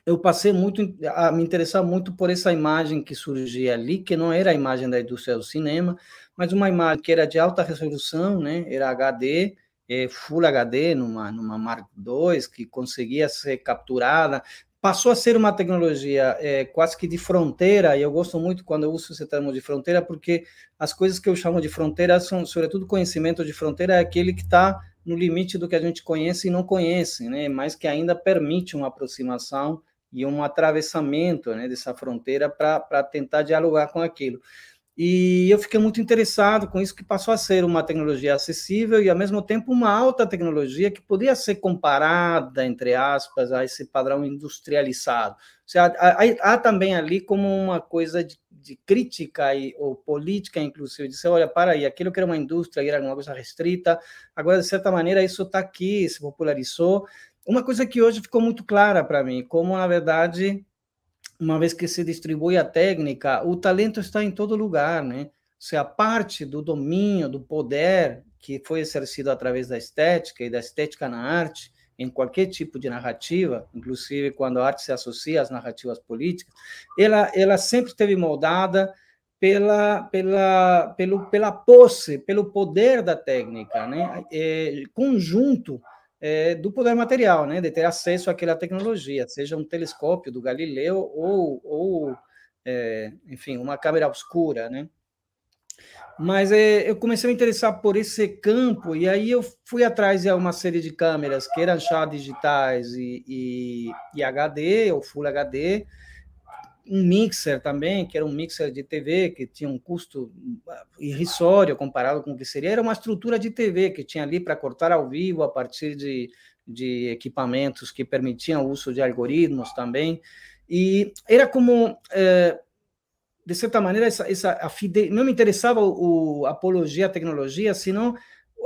eu passei muito a me interessar muito por essa imagem que surgia ali, que não era a imagem da indústria do cinema, mas uma imagem que era de alta resolução, né? Era HD, é, Full HD, numa, numa Mark II, que conseguia ser capturada. Passou a ser uma tecnologia é, quase que de fronteira, e eu gosto muito quando eu uso esse termo de fronteira, porque as coisas que eu chamo de fronteira são, sobretudo, conhecimento de fronteira é aquele que está no limite do que a gente conhece e não conhece, né? mas que ainda permite uma aproximação e um atravessamento né, dessa fronteira para tentar dialogar com aquilo. E eu fiquei muito interessado com isso, que passou a ser uma tecnologia acessível e, ao mesmo tempo, uma alta tecnologia que podia ser comparada, entre aspas, a esse padrão industrializado. Seja, há, há, também ali como uma coisa de, de crítica e, ou política, inclusive, de dizer, olha, para aí, aquilo que era uma indústria era uma coisa restrita, agora, de certa maneira, isso está aqui, se popularizou, uma coisa que hoje ficou muito clara para mim, como na verdade, uma vez que se distribui a técnica, o talento está em todo lugar, né? Se a parte do domínio, do poder que foi exercido através da estética e da estética na arte, em qualquer tipo de narrativa, inclusive quando a arte se associa às narrativas políticas, ela, ela sempre esteve moldada pela, pela, pelo, pela posse, pelo poder da técnica, né? É, conjunto é, do poder material, né, de ter acesso àquela tecnologia, seja um telescópio do Galileu ou, ou é, enfim, uma câmera obscura, né? Mas é, eu comecei a me interessar por esse campo e aí eu fui atrás de uma série de câmeras que eram já digitais e, e, e HD ou Full HD, um mixer também, que era um mixer de TV, que tinha um custo irrisório comparado com o que seria, era uma estrutura de TV que tinha ali para cortar ao vivo a partir de, de equipamentos que permitiam o uso de algoritmos também. E era como. É, de certa maneira, essa, essa a fide... não me interessava o, o apologia à tecnologia, senão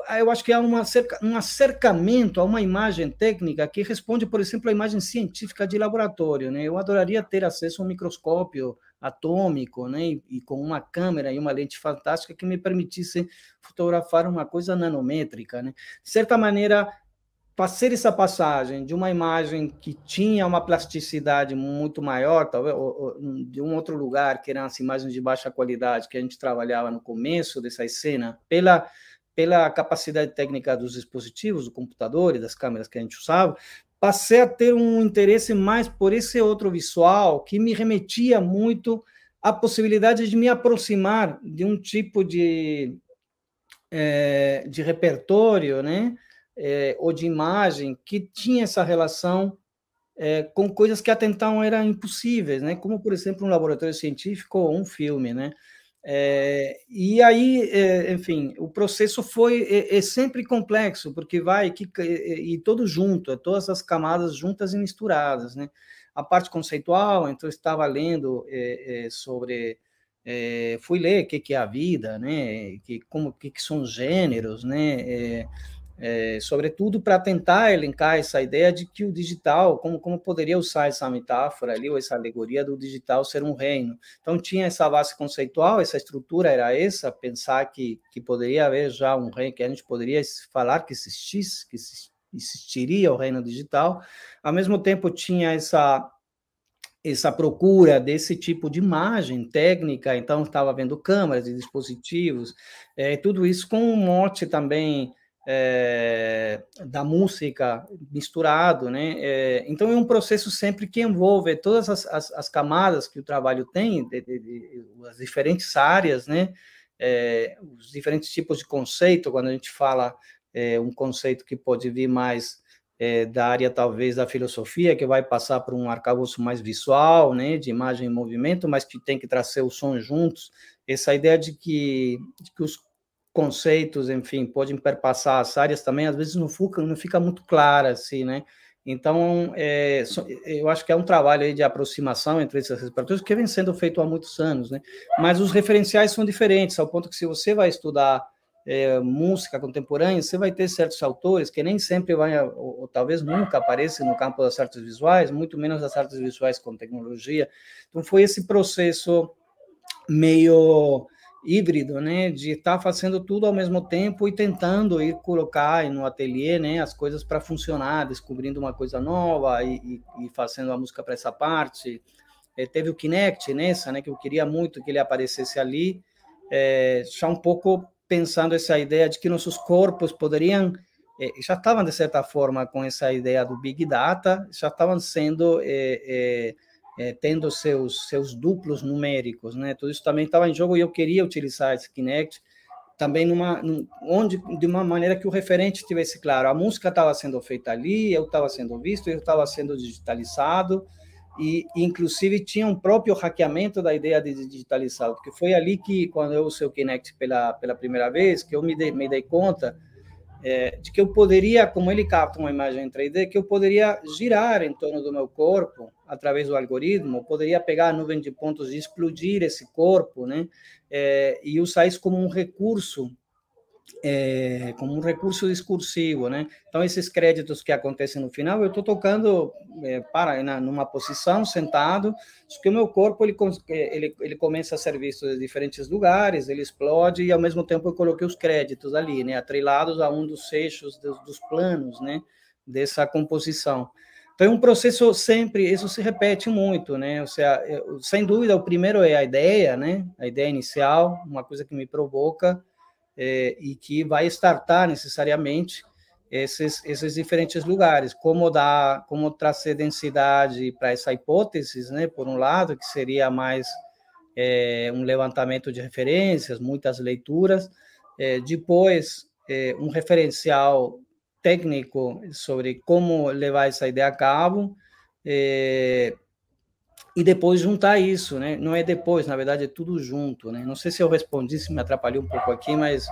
eu acho que há uma cerca, um acercamento a uma imagem técnica que responde, por exemplo, à imagem científica de laboratório. Né? Eu adoraria ter acesso a um microscópio atômico, né? E, e, com uma câmera e uma lente fantástica que me permitisse fotografar uma coisa nanométrica. Né? De certa maneira, fazer essa passagem de uma imagem que tinha uma plasticidade muito maior, talvez de um outro lugar, que eram as imagens de baixa qualidade que a gente trabalhava no começo dessa cena, pela pela capacidade técnica dos dispositivos, do computador e das câmeras que a gente usava, passei a ter um interesse mais por esse outro visual que me remetia muito à possibilidade de me aproximar de um tipo de, é, de repertório, né? É, ou de imagem que tinha essa relação é, com coisas que até então eram impossíveis, né? Como, por exemplo, um laboratório científico ou um filme, né? É, e aí, é, enfim, o processo foi é, é sempre complexo, porque vai que, e, e todo junto, é todas as camadas juntas e misturadas, né? A parte conceitual, então estava lendo é, é, sobre, fui ler o que, que é a vida, né? Que como que, que são gêneros, né? É, sobretudo para tentar elencar essa ideia de que o digital, como, como poderia usar essa metáfora ali, ou essa alegoria do digital ser um reino. Então, tinha essa base conceitual, essa estrutura era essa, pensar que, que poderia haver já um reino, que a gente poderia falar que existisse, que existiria o reino digital. Ao mesmo tempo, tinha essa essa procura desse tipo de imagem técnica, então estava vendo câmeras e dispositivos, é, tudo isso com um mote também é, da música misturado, né? É, então é um processo sempre que envolve todas as, as, as camadas que o trabalho tem, de, de, de, as diferentes áreas, né? É, os diferentes tipos de conceito. Quando a gente fala um conceito que pode vir mais da área talvez da filosofia, que vai passar por um arcabouço mais visual, né? De imagem e movimento, mas que tem que trazer o som juntos. Essa ideia de que, de que os conceitos, enfim, podem perpassar as áreas também, às vezes não fica, não fica muito clara, assim, né? Então, é, eu acho que é um trabalho de aproximação entre esses repertórios que vem sendo feito há muitos anos, né? Mas os referenciais são diferentes, ao ponto que se você vai estudar é, música contemporânea, você vai ter certos autores que nem sempre vai, ou, ou, talvez nunca aparecem no campo das artes visuais, muito menos das artes visuais com tecnologia. Então, foi esse processo meio híbrido, né, de estar tá fazendo tudo ao mesmo tempo e tentando ir colocar no ateliê, né, as coisas para funcionar, descobrindo uma coisa nova e, e, e fazendo a música para essa parte. É, teve o Kinect nessa, né, que eu queria muito que ele aparecesse ali, é, já um pouco pensando essa ideia de que nossos corpos poderiam é, já estavam de certa forma com essa ideia do big data, já estavam sendo é, tendo seus, seus duplos numéricos, né? Tudo isso também estava em jogo e eu queria utilizar esse Kinect também numa, num, onde de uma maneira que o referente tivesse claro. A música estava sendo feita ali, eu estava sendo visto, eu estava sendo digitalizado e, inclusive tinha um próprio hackeamento da ideia de digitalizado, porque foi ali que quando eu usei o Kinect pela pela primeira vez que eu me dei, me dei conta é, de que eu poderia, como ele capta uma imagem em 3D, que eu poderia girar em torno do meu corpo através do algoritmo, poderia pegar a nuvem de pontos e explodir esse corpo, né? É, e usar isso como um recurso é, como um recurso discursivo, né? Então esses créditos que acontecem no final, eu estou tocando é, para na, numa posição sentado, só que o meu corpo ele, ele ele começa a ser visto de diferentes lugares, ele explode e ao mesmo tempo eu coloquei os créditos ali, né? Atrelados a um dos eixos dos, dos planos, né? Dessa composição. Então é um processo sempre, isso se repete muito, né? Ou seja, sem dúvida o primeiro é a ideia, né? A ideia inicial, uma coisa que me provoca é, e que vai startar necessariamente esses, esses diferentes lugares, como dar, como trazer densidade para essa hipótese, né? Por um lado, que seria mais é, um levantamento de referências, muitas leituras, é, depois é, um referencial técnico sobre como levar essa ideia a cabo, é, e depois juntar isso, né? Não é depois, na verdade é tudo junto, né? Não sei se eu respondi, se me atrapalhou um pouco aqui, mas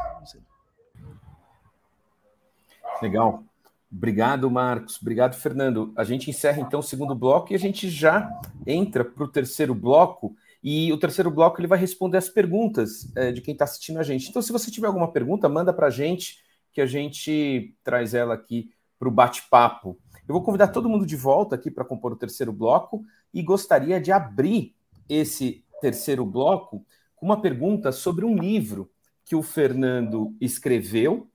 legal. Obrigado, Marcos. Obrigado, Fernando. A gente encerra então o segundo bloco e a gente já entra para o terceiro bloco. E o terceiro bloco ele vai responder as perguntas é, de quem está assistindo a gente. Então, se você tiver alguma pergunta, manda para a gente, que a gente traz ela aqui para o bate-papo. Eu vou convidar todo mundo de volta aqui para compor o terceiro bloco e gostaria de abrir esse terceiro bloco com uma pergunta sobre um livro que o Fernando escreveu.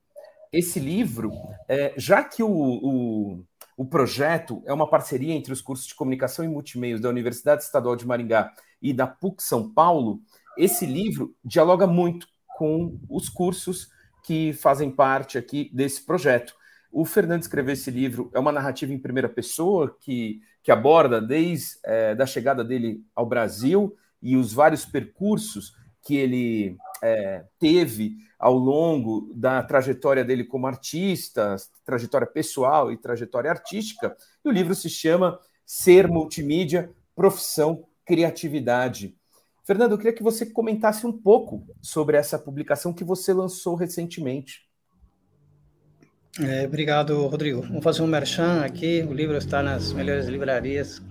Esse livro, é, já que o, o, o projeto é uma parceria entre os cursos de comunicação e multimeios da Universidade Estadual de Maringá e da PUC São Paulo, esse livro dialoga muito com os cursos que fazem parte aqui desse projeto. O Fernando escreveu esse livro, é uma narrativa em primeira pessoa que, que aborda desde é, da chegada dele ao Brasil e os vários percursos que ele é, teve ao longo da trajetória dele como artista, trajetória pessoal e trajetória artística. E o livro se chama Ser Multimídia, Profissão, Criatividade. Fernando, eu queria que você comentasse um pouco sobre essa publicação que você lançou recentemente. É, obrigado, Rodrigo. Vamos fazer um merchan aqui. O livro está nas melhores livrarias.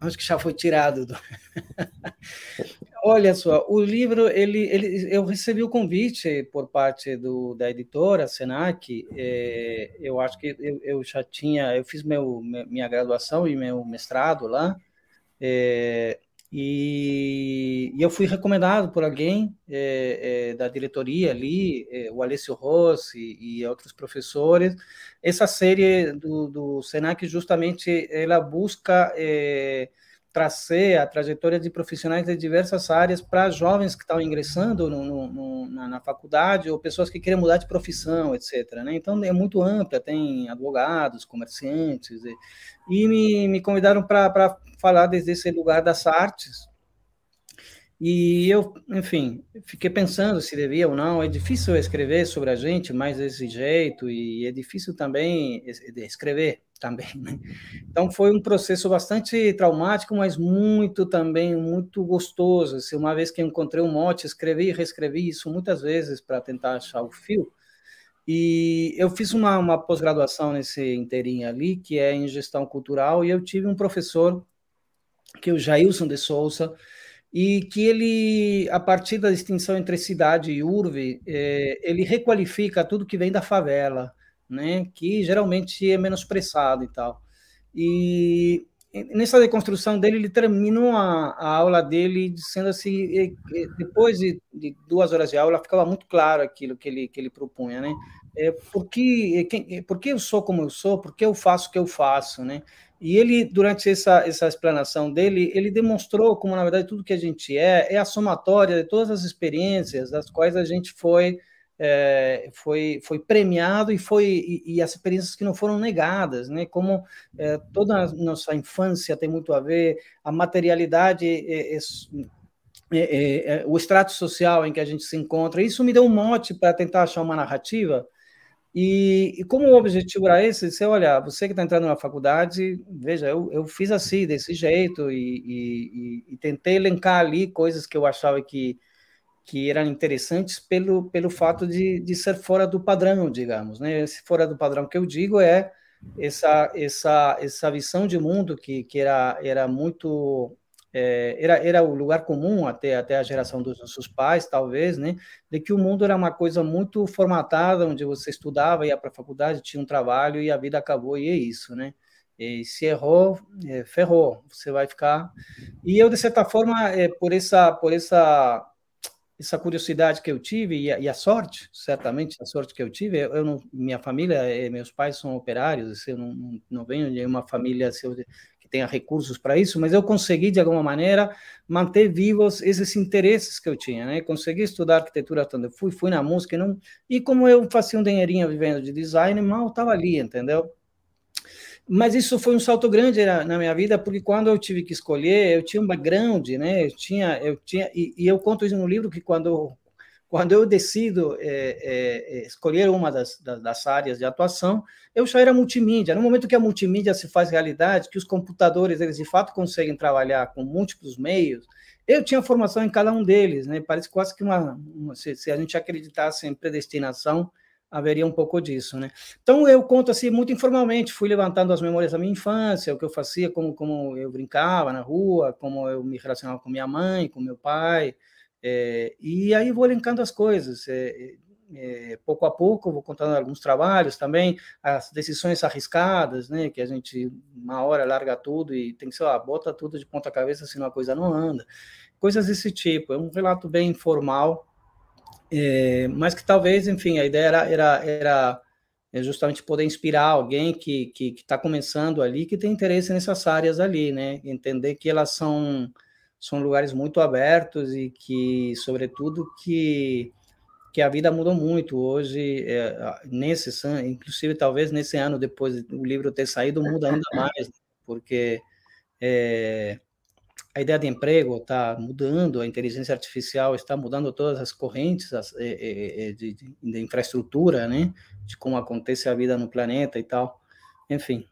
Acho que já foi tirado. Do... Olha só, o livro, ele, ele, eu recebi o convite por parte do, da editora Senac. É, eu acho que eu, eu, já tinha, eu fiz meu, minha graduação e meu mestrado lá. É, e, e, eu fui recomendado por alguém é, é, da diretoria ali, é, o Alessio Rossi e, outros professores. Essa série do, do Senac, justamente, ela busca trazer a trajetória de profissionais de diversas áreas para jovens que estão ingressando no, no, no, na, na, faculdade ou pessoas que querem mudar de profissão, etc. Né? Então, é muito ampla, tem advogados, comerciantes, e, e me, me convidaram para falar desde esse lugar das artes. E eu, enfim, fiquei pensando se devia ou não. É difícil escrever sobre a gente mais desse jeito e é difícil também escrever também. Né? Então foi um processo bastante traumático, mas muito também muito gostoso. Se uma vez que encontrei um mote, escrevi e reescrevi isso muitas vezes para tentar achar o fio. E eu fiz uma, uma pós-graduação nesse inteirinho ali, que é em gestão cultural, e eu tive um professor que é o Jailson de Souza, e que ele, a partir da distinção entre cidade e urbe, é, ele requalifica tudo que vem da favela, né, que geralmente é menosprezado e tal. E nessa deconstrução dele, ele terminou a, a aula dele dizendo assim, depois de, de, duas horas de aula, ficava muito claro aquilo que ele, que ele propunha, né? É, por, que, por que eu sou como eu sou? Por que eu faço o que eu faço, né? E ele, durante essa, essa explanação dele, ele demonstrou como, na verdade, tudo que a gente é, é a somatória de todas as experiências das quais a gente foi, é, foi, foi premiado e, foi, e, e, as experiências que não foram negadas, né? Como é, toda a nossa infância tem muito a ver, a materialidade, é, é, é, é o extrato social em que a gente se encontra. Isso me deu um mote para tentar achar uma narrativa e, e, como o objetivo era esse, você olha, você que está entrando na faculdade, veja, eu, eu fiz assim, desse jeito, e, e, e, tentei elencar ali coisas que eu achava que, que eram interessantes pelo, pelo fato de, de ser fora do padrão, digamos. Né? Esse fora do padrão que eu digo é essa, essa, essa visão de mundo que, que era, era muito é, era, era o lugar comum até, até a geração dos nossos pais, talvez, né, de que o mundo era uma coisa muito formatada, onde você estudava, ia para a faculdade, tinha um trabalho e a vida acabou, e é isso, né? E se errou, é, ferrou, você vai ficar. E eu, de certa forma, é, por essa, por essa, essa curiosidade que eu tive e a, e a sorte, certamente a sorte que eu tive, eu não, minha família, é, meus pais são operários, eu não, não, não venho de uma família assim, tenha recursos para isso, mas eu consegui, de alguma maneira, manter vivos esses interesses que eu tinha, né? Consegui estudar arquitetura quando eu fui, fui na música, e, não... e como eu fazia um dinheirinho vivendo de design, mal estava ali, entendeu? Mas isso foi um salto grande na, na, minha vida, porque quando eu tive que escolher, eu tinha um background, né? Eu tinha, eu tinha, e, e eu conto isso no livro que quando quando eu decido é, é, escolher uma das, das, áreas de atuação, eu já era multimídia. No momento que a multimídia se faz realidade, que os computadores eles de fato conseguem trabalhar com múltiplos meios, eu tinha formação em cada um deles, né? Parece quase que uma, uma se, se, a gente acreditasse em predestinação, haveria um pouco disso, né? Então eu conto assim muito informalmente, fui levantando as memórias da minha infância, o que eu fazia, como como eu brincava na rua, como eu me relacionava com minha mãe, com meu pai, é, e aí vou elencando as coisas. É, é, pouco a pouco vou contando alguns trabalhos também, as decisões arriscadas, né, que a gente uma hora larga tudo e tem que ser, ó, bota tudo de ponta cabeça, senão a coisa não anda. Coisas desse tipo. É um relato bem informal, é, mas que talvez, enfim, a ideia era, era, era é justamente poder inspirar alguém que está que, que tá começando ali, que tem interesse nessas áreas ali, né? Entender que elas são, são lugares muito abertos e que, sobretudo, que, que a vida mudou muito. Hoje, é, nesse inclusive talvez nesse ano, depois do livro ter saído, muda ainda mais, porque é, a ideia de emprego está mudando, a inteligência artificial está mudando todas as correntes as, de, de, de, infraestrutura, né? De como acontece a vida no planeta e tal. Enfim.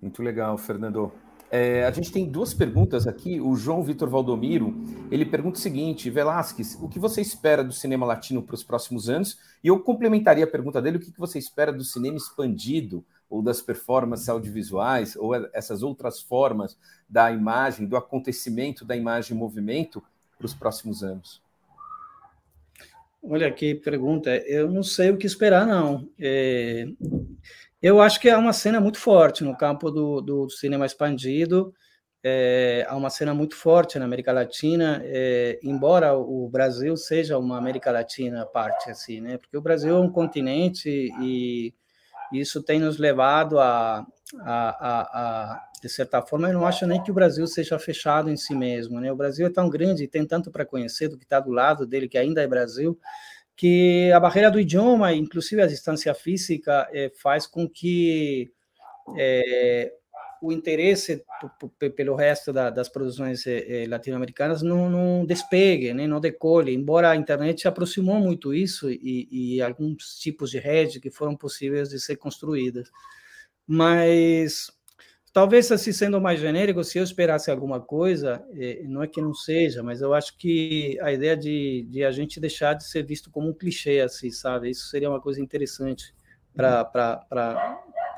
Muito legal, Fernando. É, a gente tem duas perguntas aqui. O João Vitor Valdomiro ele pergunta o seguinte: Velasquez, o que você espera do cinema latino para os próximos anos? E eu complementaria a pergunta dele: o que você espera do cinema expandido ou das performances audiovisuais ou essas outras formas da imagem, do acontecimento da imagem em movimento para os próximos anos? Olha que pergunta. Eu não sei o que esperar, não. É... Eu acho que há uma cena muito forte no campo do, do cinema expandido. É, há uma cena muito forte na América Latina, é, embora o Brasil seja uma América Latina parte, assim, né? Porque o Brasil é um continente e isso tem nos levado a, a, a, a, de certa forma, eu não acho nem que o Brasil seja fechado em si mesmo, né? O Brasil é tão grande e tem tanto para conhecer do que está do lado dele, que ainda é Brasil, que a barreira do idioma, inclusive a distância física, é, faz com que é, o interesse pelo resto da, das produções eh, latino-americanas não, não, despegue, né, não decole, embora a internet aproximou muito isso e, e, alguns tipos de rede que foram possíveis de ser construídas. Mas talvez assim sendo mais genérico, se eu esperasse alguma coisa, eh, não é que não seja, mas eu acho que a ideia de, de a gente deixar de ser visto como um clichê, assim, sabe? Isso seria uma coisa interessante para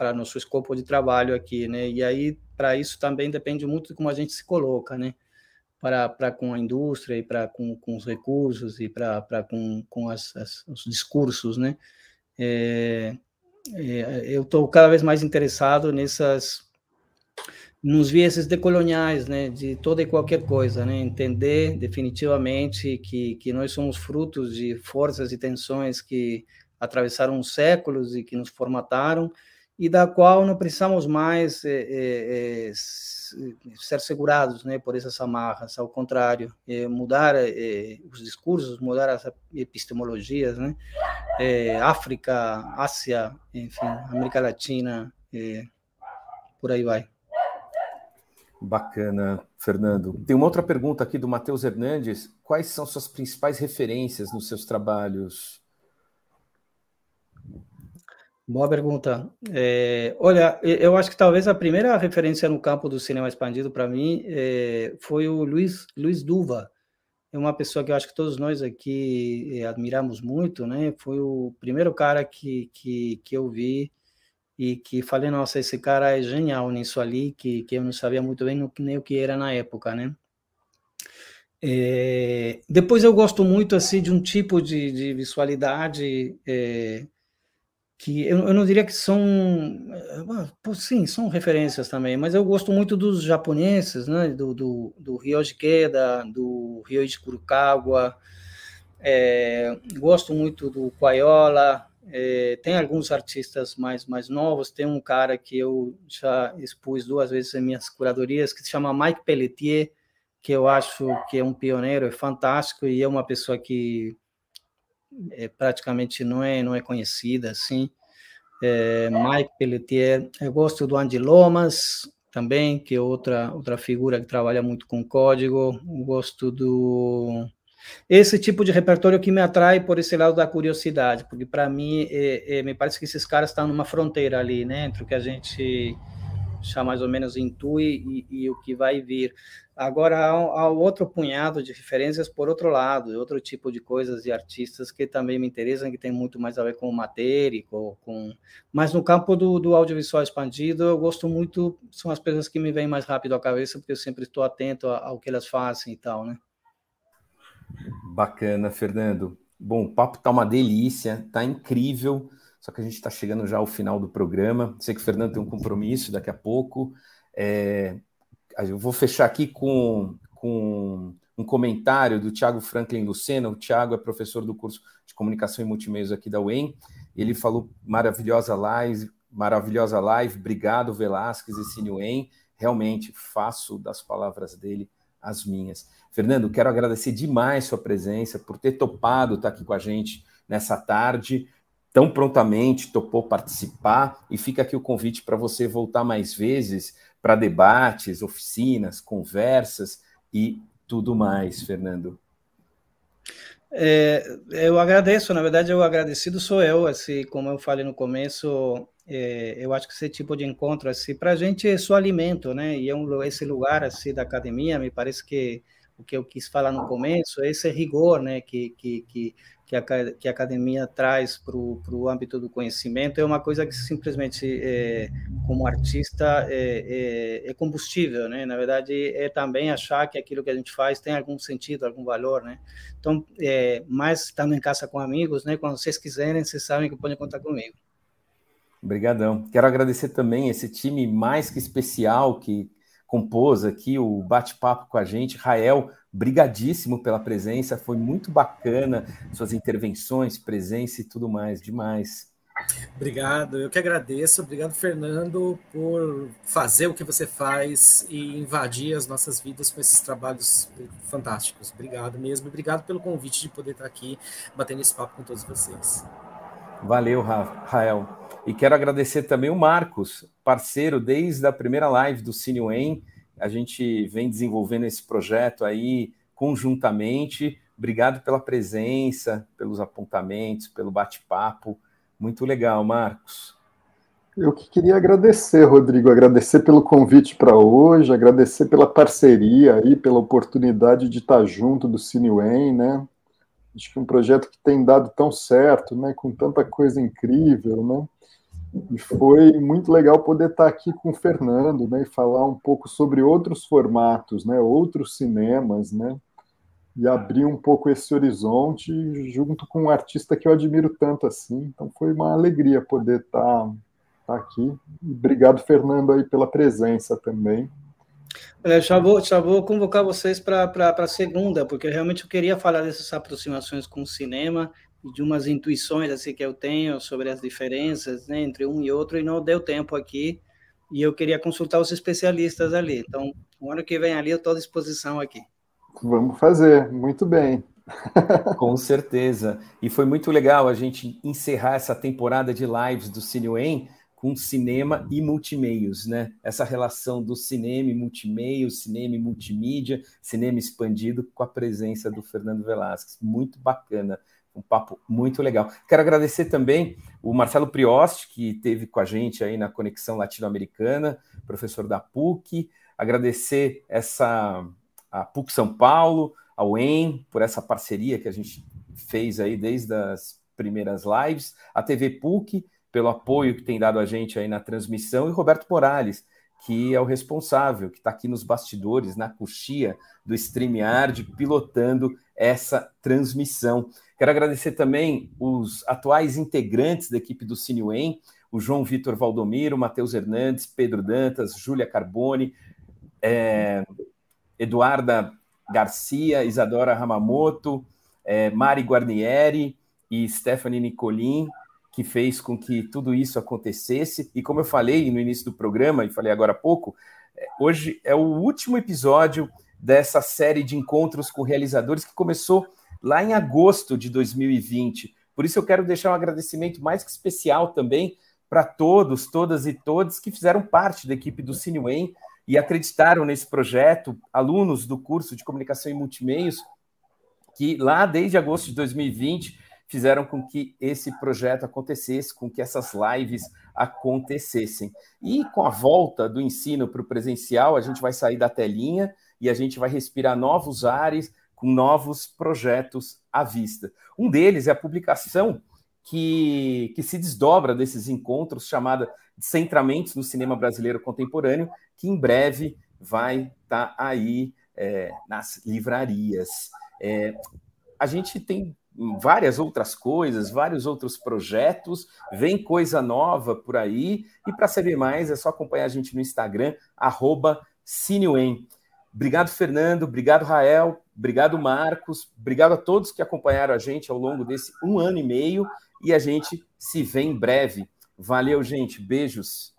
para nosso escopo de trabalho aqui, né? E aí, para isso também depende muito de como a gente se coloca, né? Para com a indústria e para com, com os recursos e para com, com as, as, os discursos, né? É, é, eu estou cada vez mais interessado nessas nos vieses decoloniais, né, de toda e qualquer coisa, né, entender definitivamente que, que nós somos frutos de forças e tensões que atravessaram séculos e que nos formataram e da qual não precisamos mais é, é, ser segurados né, por essas amarras, ao contrário, é, mudar os discursos, mudar as epistemologias, né? África, Ásia, enfim, América Latina, por aí vai. Bacana, Fernando. Tem uma outra pergunta aqui do Matheus Hernandes. Quais são suas principais referências nos seus trabalhos? Boa pergunta. É, olha, eu acho que talvez a primeira referência no campo do cinema expandido para mim é, foi o Luiz, Luiz Duva. É uma pessoa que eu acho que todos nós aqui é, admiramos muito, né? Foi o primeiro cara que, que, que eu vi e que falei, nossa, esse cara é genial nisso ali, que, que eu não sabia muito bem nem o que era na época, né? É, depois eu gosto muito assim de um tipo de, de visualidade é, que eu, eu, não diria que são, eh, sim, são referências também, mas eu gosto muito dos japoneses, né, do, do, do Ryoji Keda, do Ryoji Kurokawa, é, gosto muito do Quaiola, é, tem alguns artistas mais, mais novos, tem um cara que eu já expus duas vezes em minhas curadorias, que se chama Mike Pelletier, que eu acho que é um pioneiro, é fantástico, e é uma pessoa que é, praticamente não é não é conhecida assim. É, Mike Pelletier, eu gosto do Andy Lomas também, que é outra outra figura que trabalha muito com código. Eu gosto do esse tipo de repertório que me atrai por esse lado da curiosidade, porque para mim é, é, me parece que esses caras estão numa fronteira ali, né, entre o que a gente já mais ou menos intui e, e o que vai vir. Agora, há, há, outro punhado de referências por outro lado, outro tipo de coisas e artistas que também me interessam, que tem muito mais a ver com matéria, com, com... mas no campo do, do, audiovisual expandido, eu gosto muito, são as pessoas que me vêm mais rápido à cabeça, porque eu sempre estou atento ao que elas fazem e tal, né? Bacana, Fernando. Bom, o papo tá uma delícia, tá incrível. Só que a gente está chegando já ao final do programa. Sei que o Fernando tem um compromisso daqui a pouco. É, eu vou fechar aqui com, com um comentário do Tiago Franklin Lucena. O Tiago é professor do curso de comunicação e multimeios aqui da UEM. Ele falou maravilhosa live, maravilhosa live. Obrigado, Velasquez e Cine UEM. Realmente faço das palavras dele as minhas. Fernando, quero agradecer demais sua presença, por ter topado estar aqui com a gente nessa tarde tão prontamente topou participar e fica aqui o convite para você voltar mais vezes para debates, oficinas, conversas e tudo mais, Fernando. É, eu agradeço, na verdade, o agradecido sou eu, assim, como eu falei no começo, é, eu acho que esse tipo de encontro, assim, para a gente é só alimento, né, e é um, esse lugar, assim, da academia, me parece que o que eu quis falar no começo, esse rigor, né, que, que, que que a, que a academia traz para o âmbito do conhecimento é uma coisa que simplesmente, é, como artista, é, é, é, combustível, né? Na verdade, é também achar que aquilo que a gente faz tem algum sentido, algum valor, né? Então, é, mais estando em casa com amigos, né? Quando vocês quiserem, vocês sabem que podem contar comigo. Obrigadão. Quero agradecer também esse time mais que especial que compôs aqui o bate-papo com a gente. Rael, brigadíssimo pela presença, foi muito bacana suas intervenções, presença e tudo mais, demais. Obrigado, eu que agradeço. Obrigado, Fernando, por fazer o que você faz e invadir as nossas vidas com esses trabalhos fantásticos. Obrigado mesmo, obrigado pelo convite de poder estar aqui batendo esse papo com todos vocês. Valeu, Rael. E quero agradecer também o Marcos, parceiro desde a primeira live do Cine. A gente vem desenvolvendo esse projeto aí conjuntamente. Obrigado pela presença, pelos apontamentos, pelo bate-papo. Muito legal, Marcos. Eu que queria agradecer, Rodrigo, agradecer pelo convite para hoje, agradecer pela parceria aí, pela oportunidade de estar junto do Cine né? Acho que um projeto que tem dado tão certo, né? Com tanta coisa incrível, né? E foi muito legal poder estar aqui com o Fernando, né, e falar um pouco sobre outros formatos, né, outros cinemas, né, e abrir um pouco esse horizonte junto com um artista que eu admiro tanto assim. Então foi uma alegria poder estar, estar aqui. Obrigado, Fernando, aí pela presença também. É, já, vou, já vou convocar vocês para a segunda, porque realmente eu queria falar dessas aproximações com o cinema de umas intuições assim que eu tenho sobre as diferenças né, entre um e outro e não deu tempo aqui e eu queria consultar os especialistas ali. Então, o ano que vem ali eu estou à disposição aqui. Vamos fazer, muito bem. Com certeza. E foi muito legal a gente encerrar essa temporada de lives do CineWen com cinema e multimeios, né? Essa relação do cinema e multimeios, cinema e multimídia, cinema expandido com a presença do Fernando Velasquez. Muito bacana um papo muito legal. Quero agradecer também o Marcelo Priost, que esteve com a gente aí na Conexão Latino-Americana, professor da PUC. Agradecer essa a PUC São Paulo, ao EM, por essa parceria que a gente fez aí desde as primeiras lives, a TV PUC, pelo apoio que tem dado a gente aí na transmissão, e Roberto Morales, que é o responsável, que está aqui nos bastidores, na coxia do StreamYard, pilotando essa transmissão. Quero agradecer também os atuais integrantes da equipe do CineWen, o João Vitor Valdomiro, Matheus Hernandes, Pedro Dantas, Júlia Carboni, é, Eduarda Garcia, Isadora Ramamoto, é, Mari Guarnieri e Stephanie Nicolin, que fez com que tudo isso acontecesse. E como eu falei no início do programa, e falei agora há pouco, é, hoje é o último episódio dessa série de encontros com realizadores que começou lá em agosto de 2020. Por isso eu quero deixar um agradecimento mais que especial também para todos, todas e todos que fizeram parte da equipe do CineWay e acreditaram nesse projeto, alunos do curso de comunicação e multimeios, que lá desde agosto de 2020 fizeram com que esse projeto acontecesse, com que essas lives acontecessem. E com a volta do ensino para o presencial, a gente vai sair da telinha e a gente vai respirar novos ares com novos projetos à vista. Um deles é a publicação que, que se desdobra desses encontros, chamada Centramentos no Cinema Brasileiro Contemporâneo, que em breve vai estar tá aí é, nas livrarias. É, a gente tem várias outras coisas, vários outros projetos, vem coisa nova por aí, e para saber mais é só acompanhar a gente no Instagram, arroba Obrigado, Fernando, obrigado, Rael, obrigado, Marcos, obrigado a todos que acompanharam a gente ao longo desse um ano e meio, e a gente se vê em breve. Valeu, gente, beijos.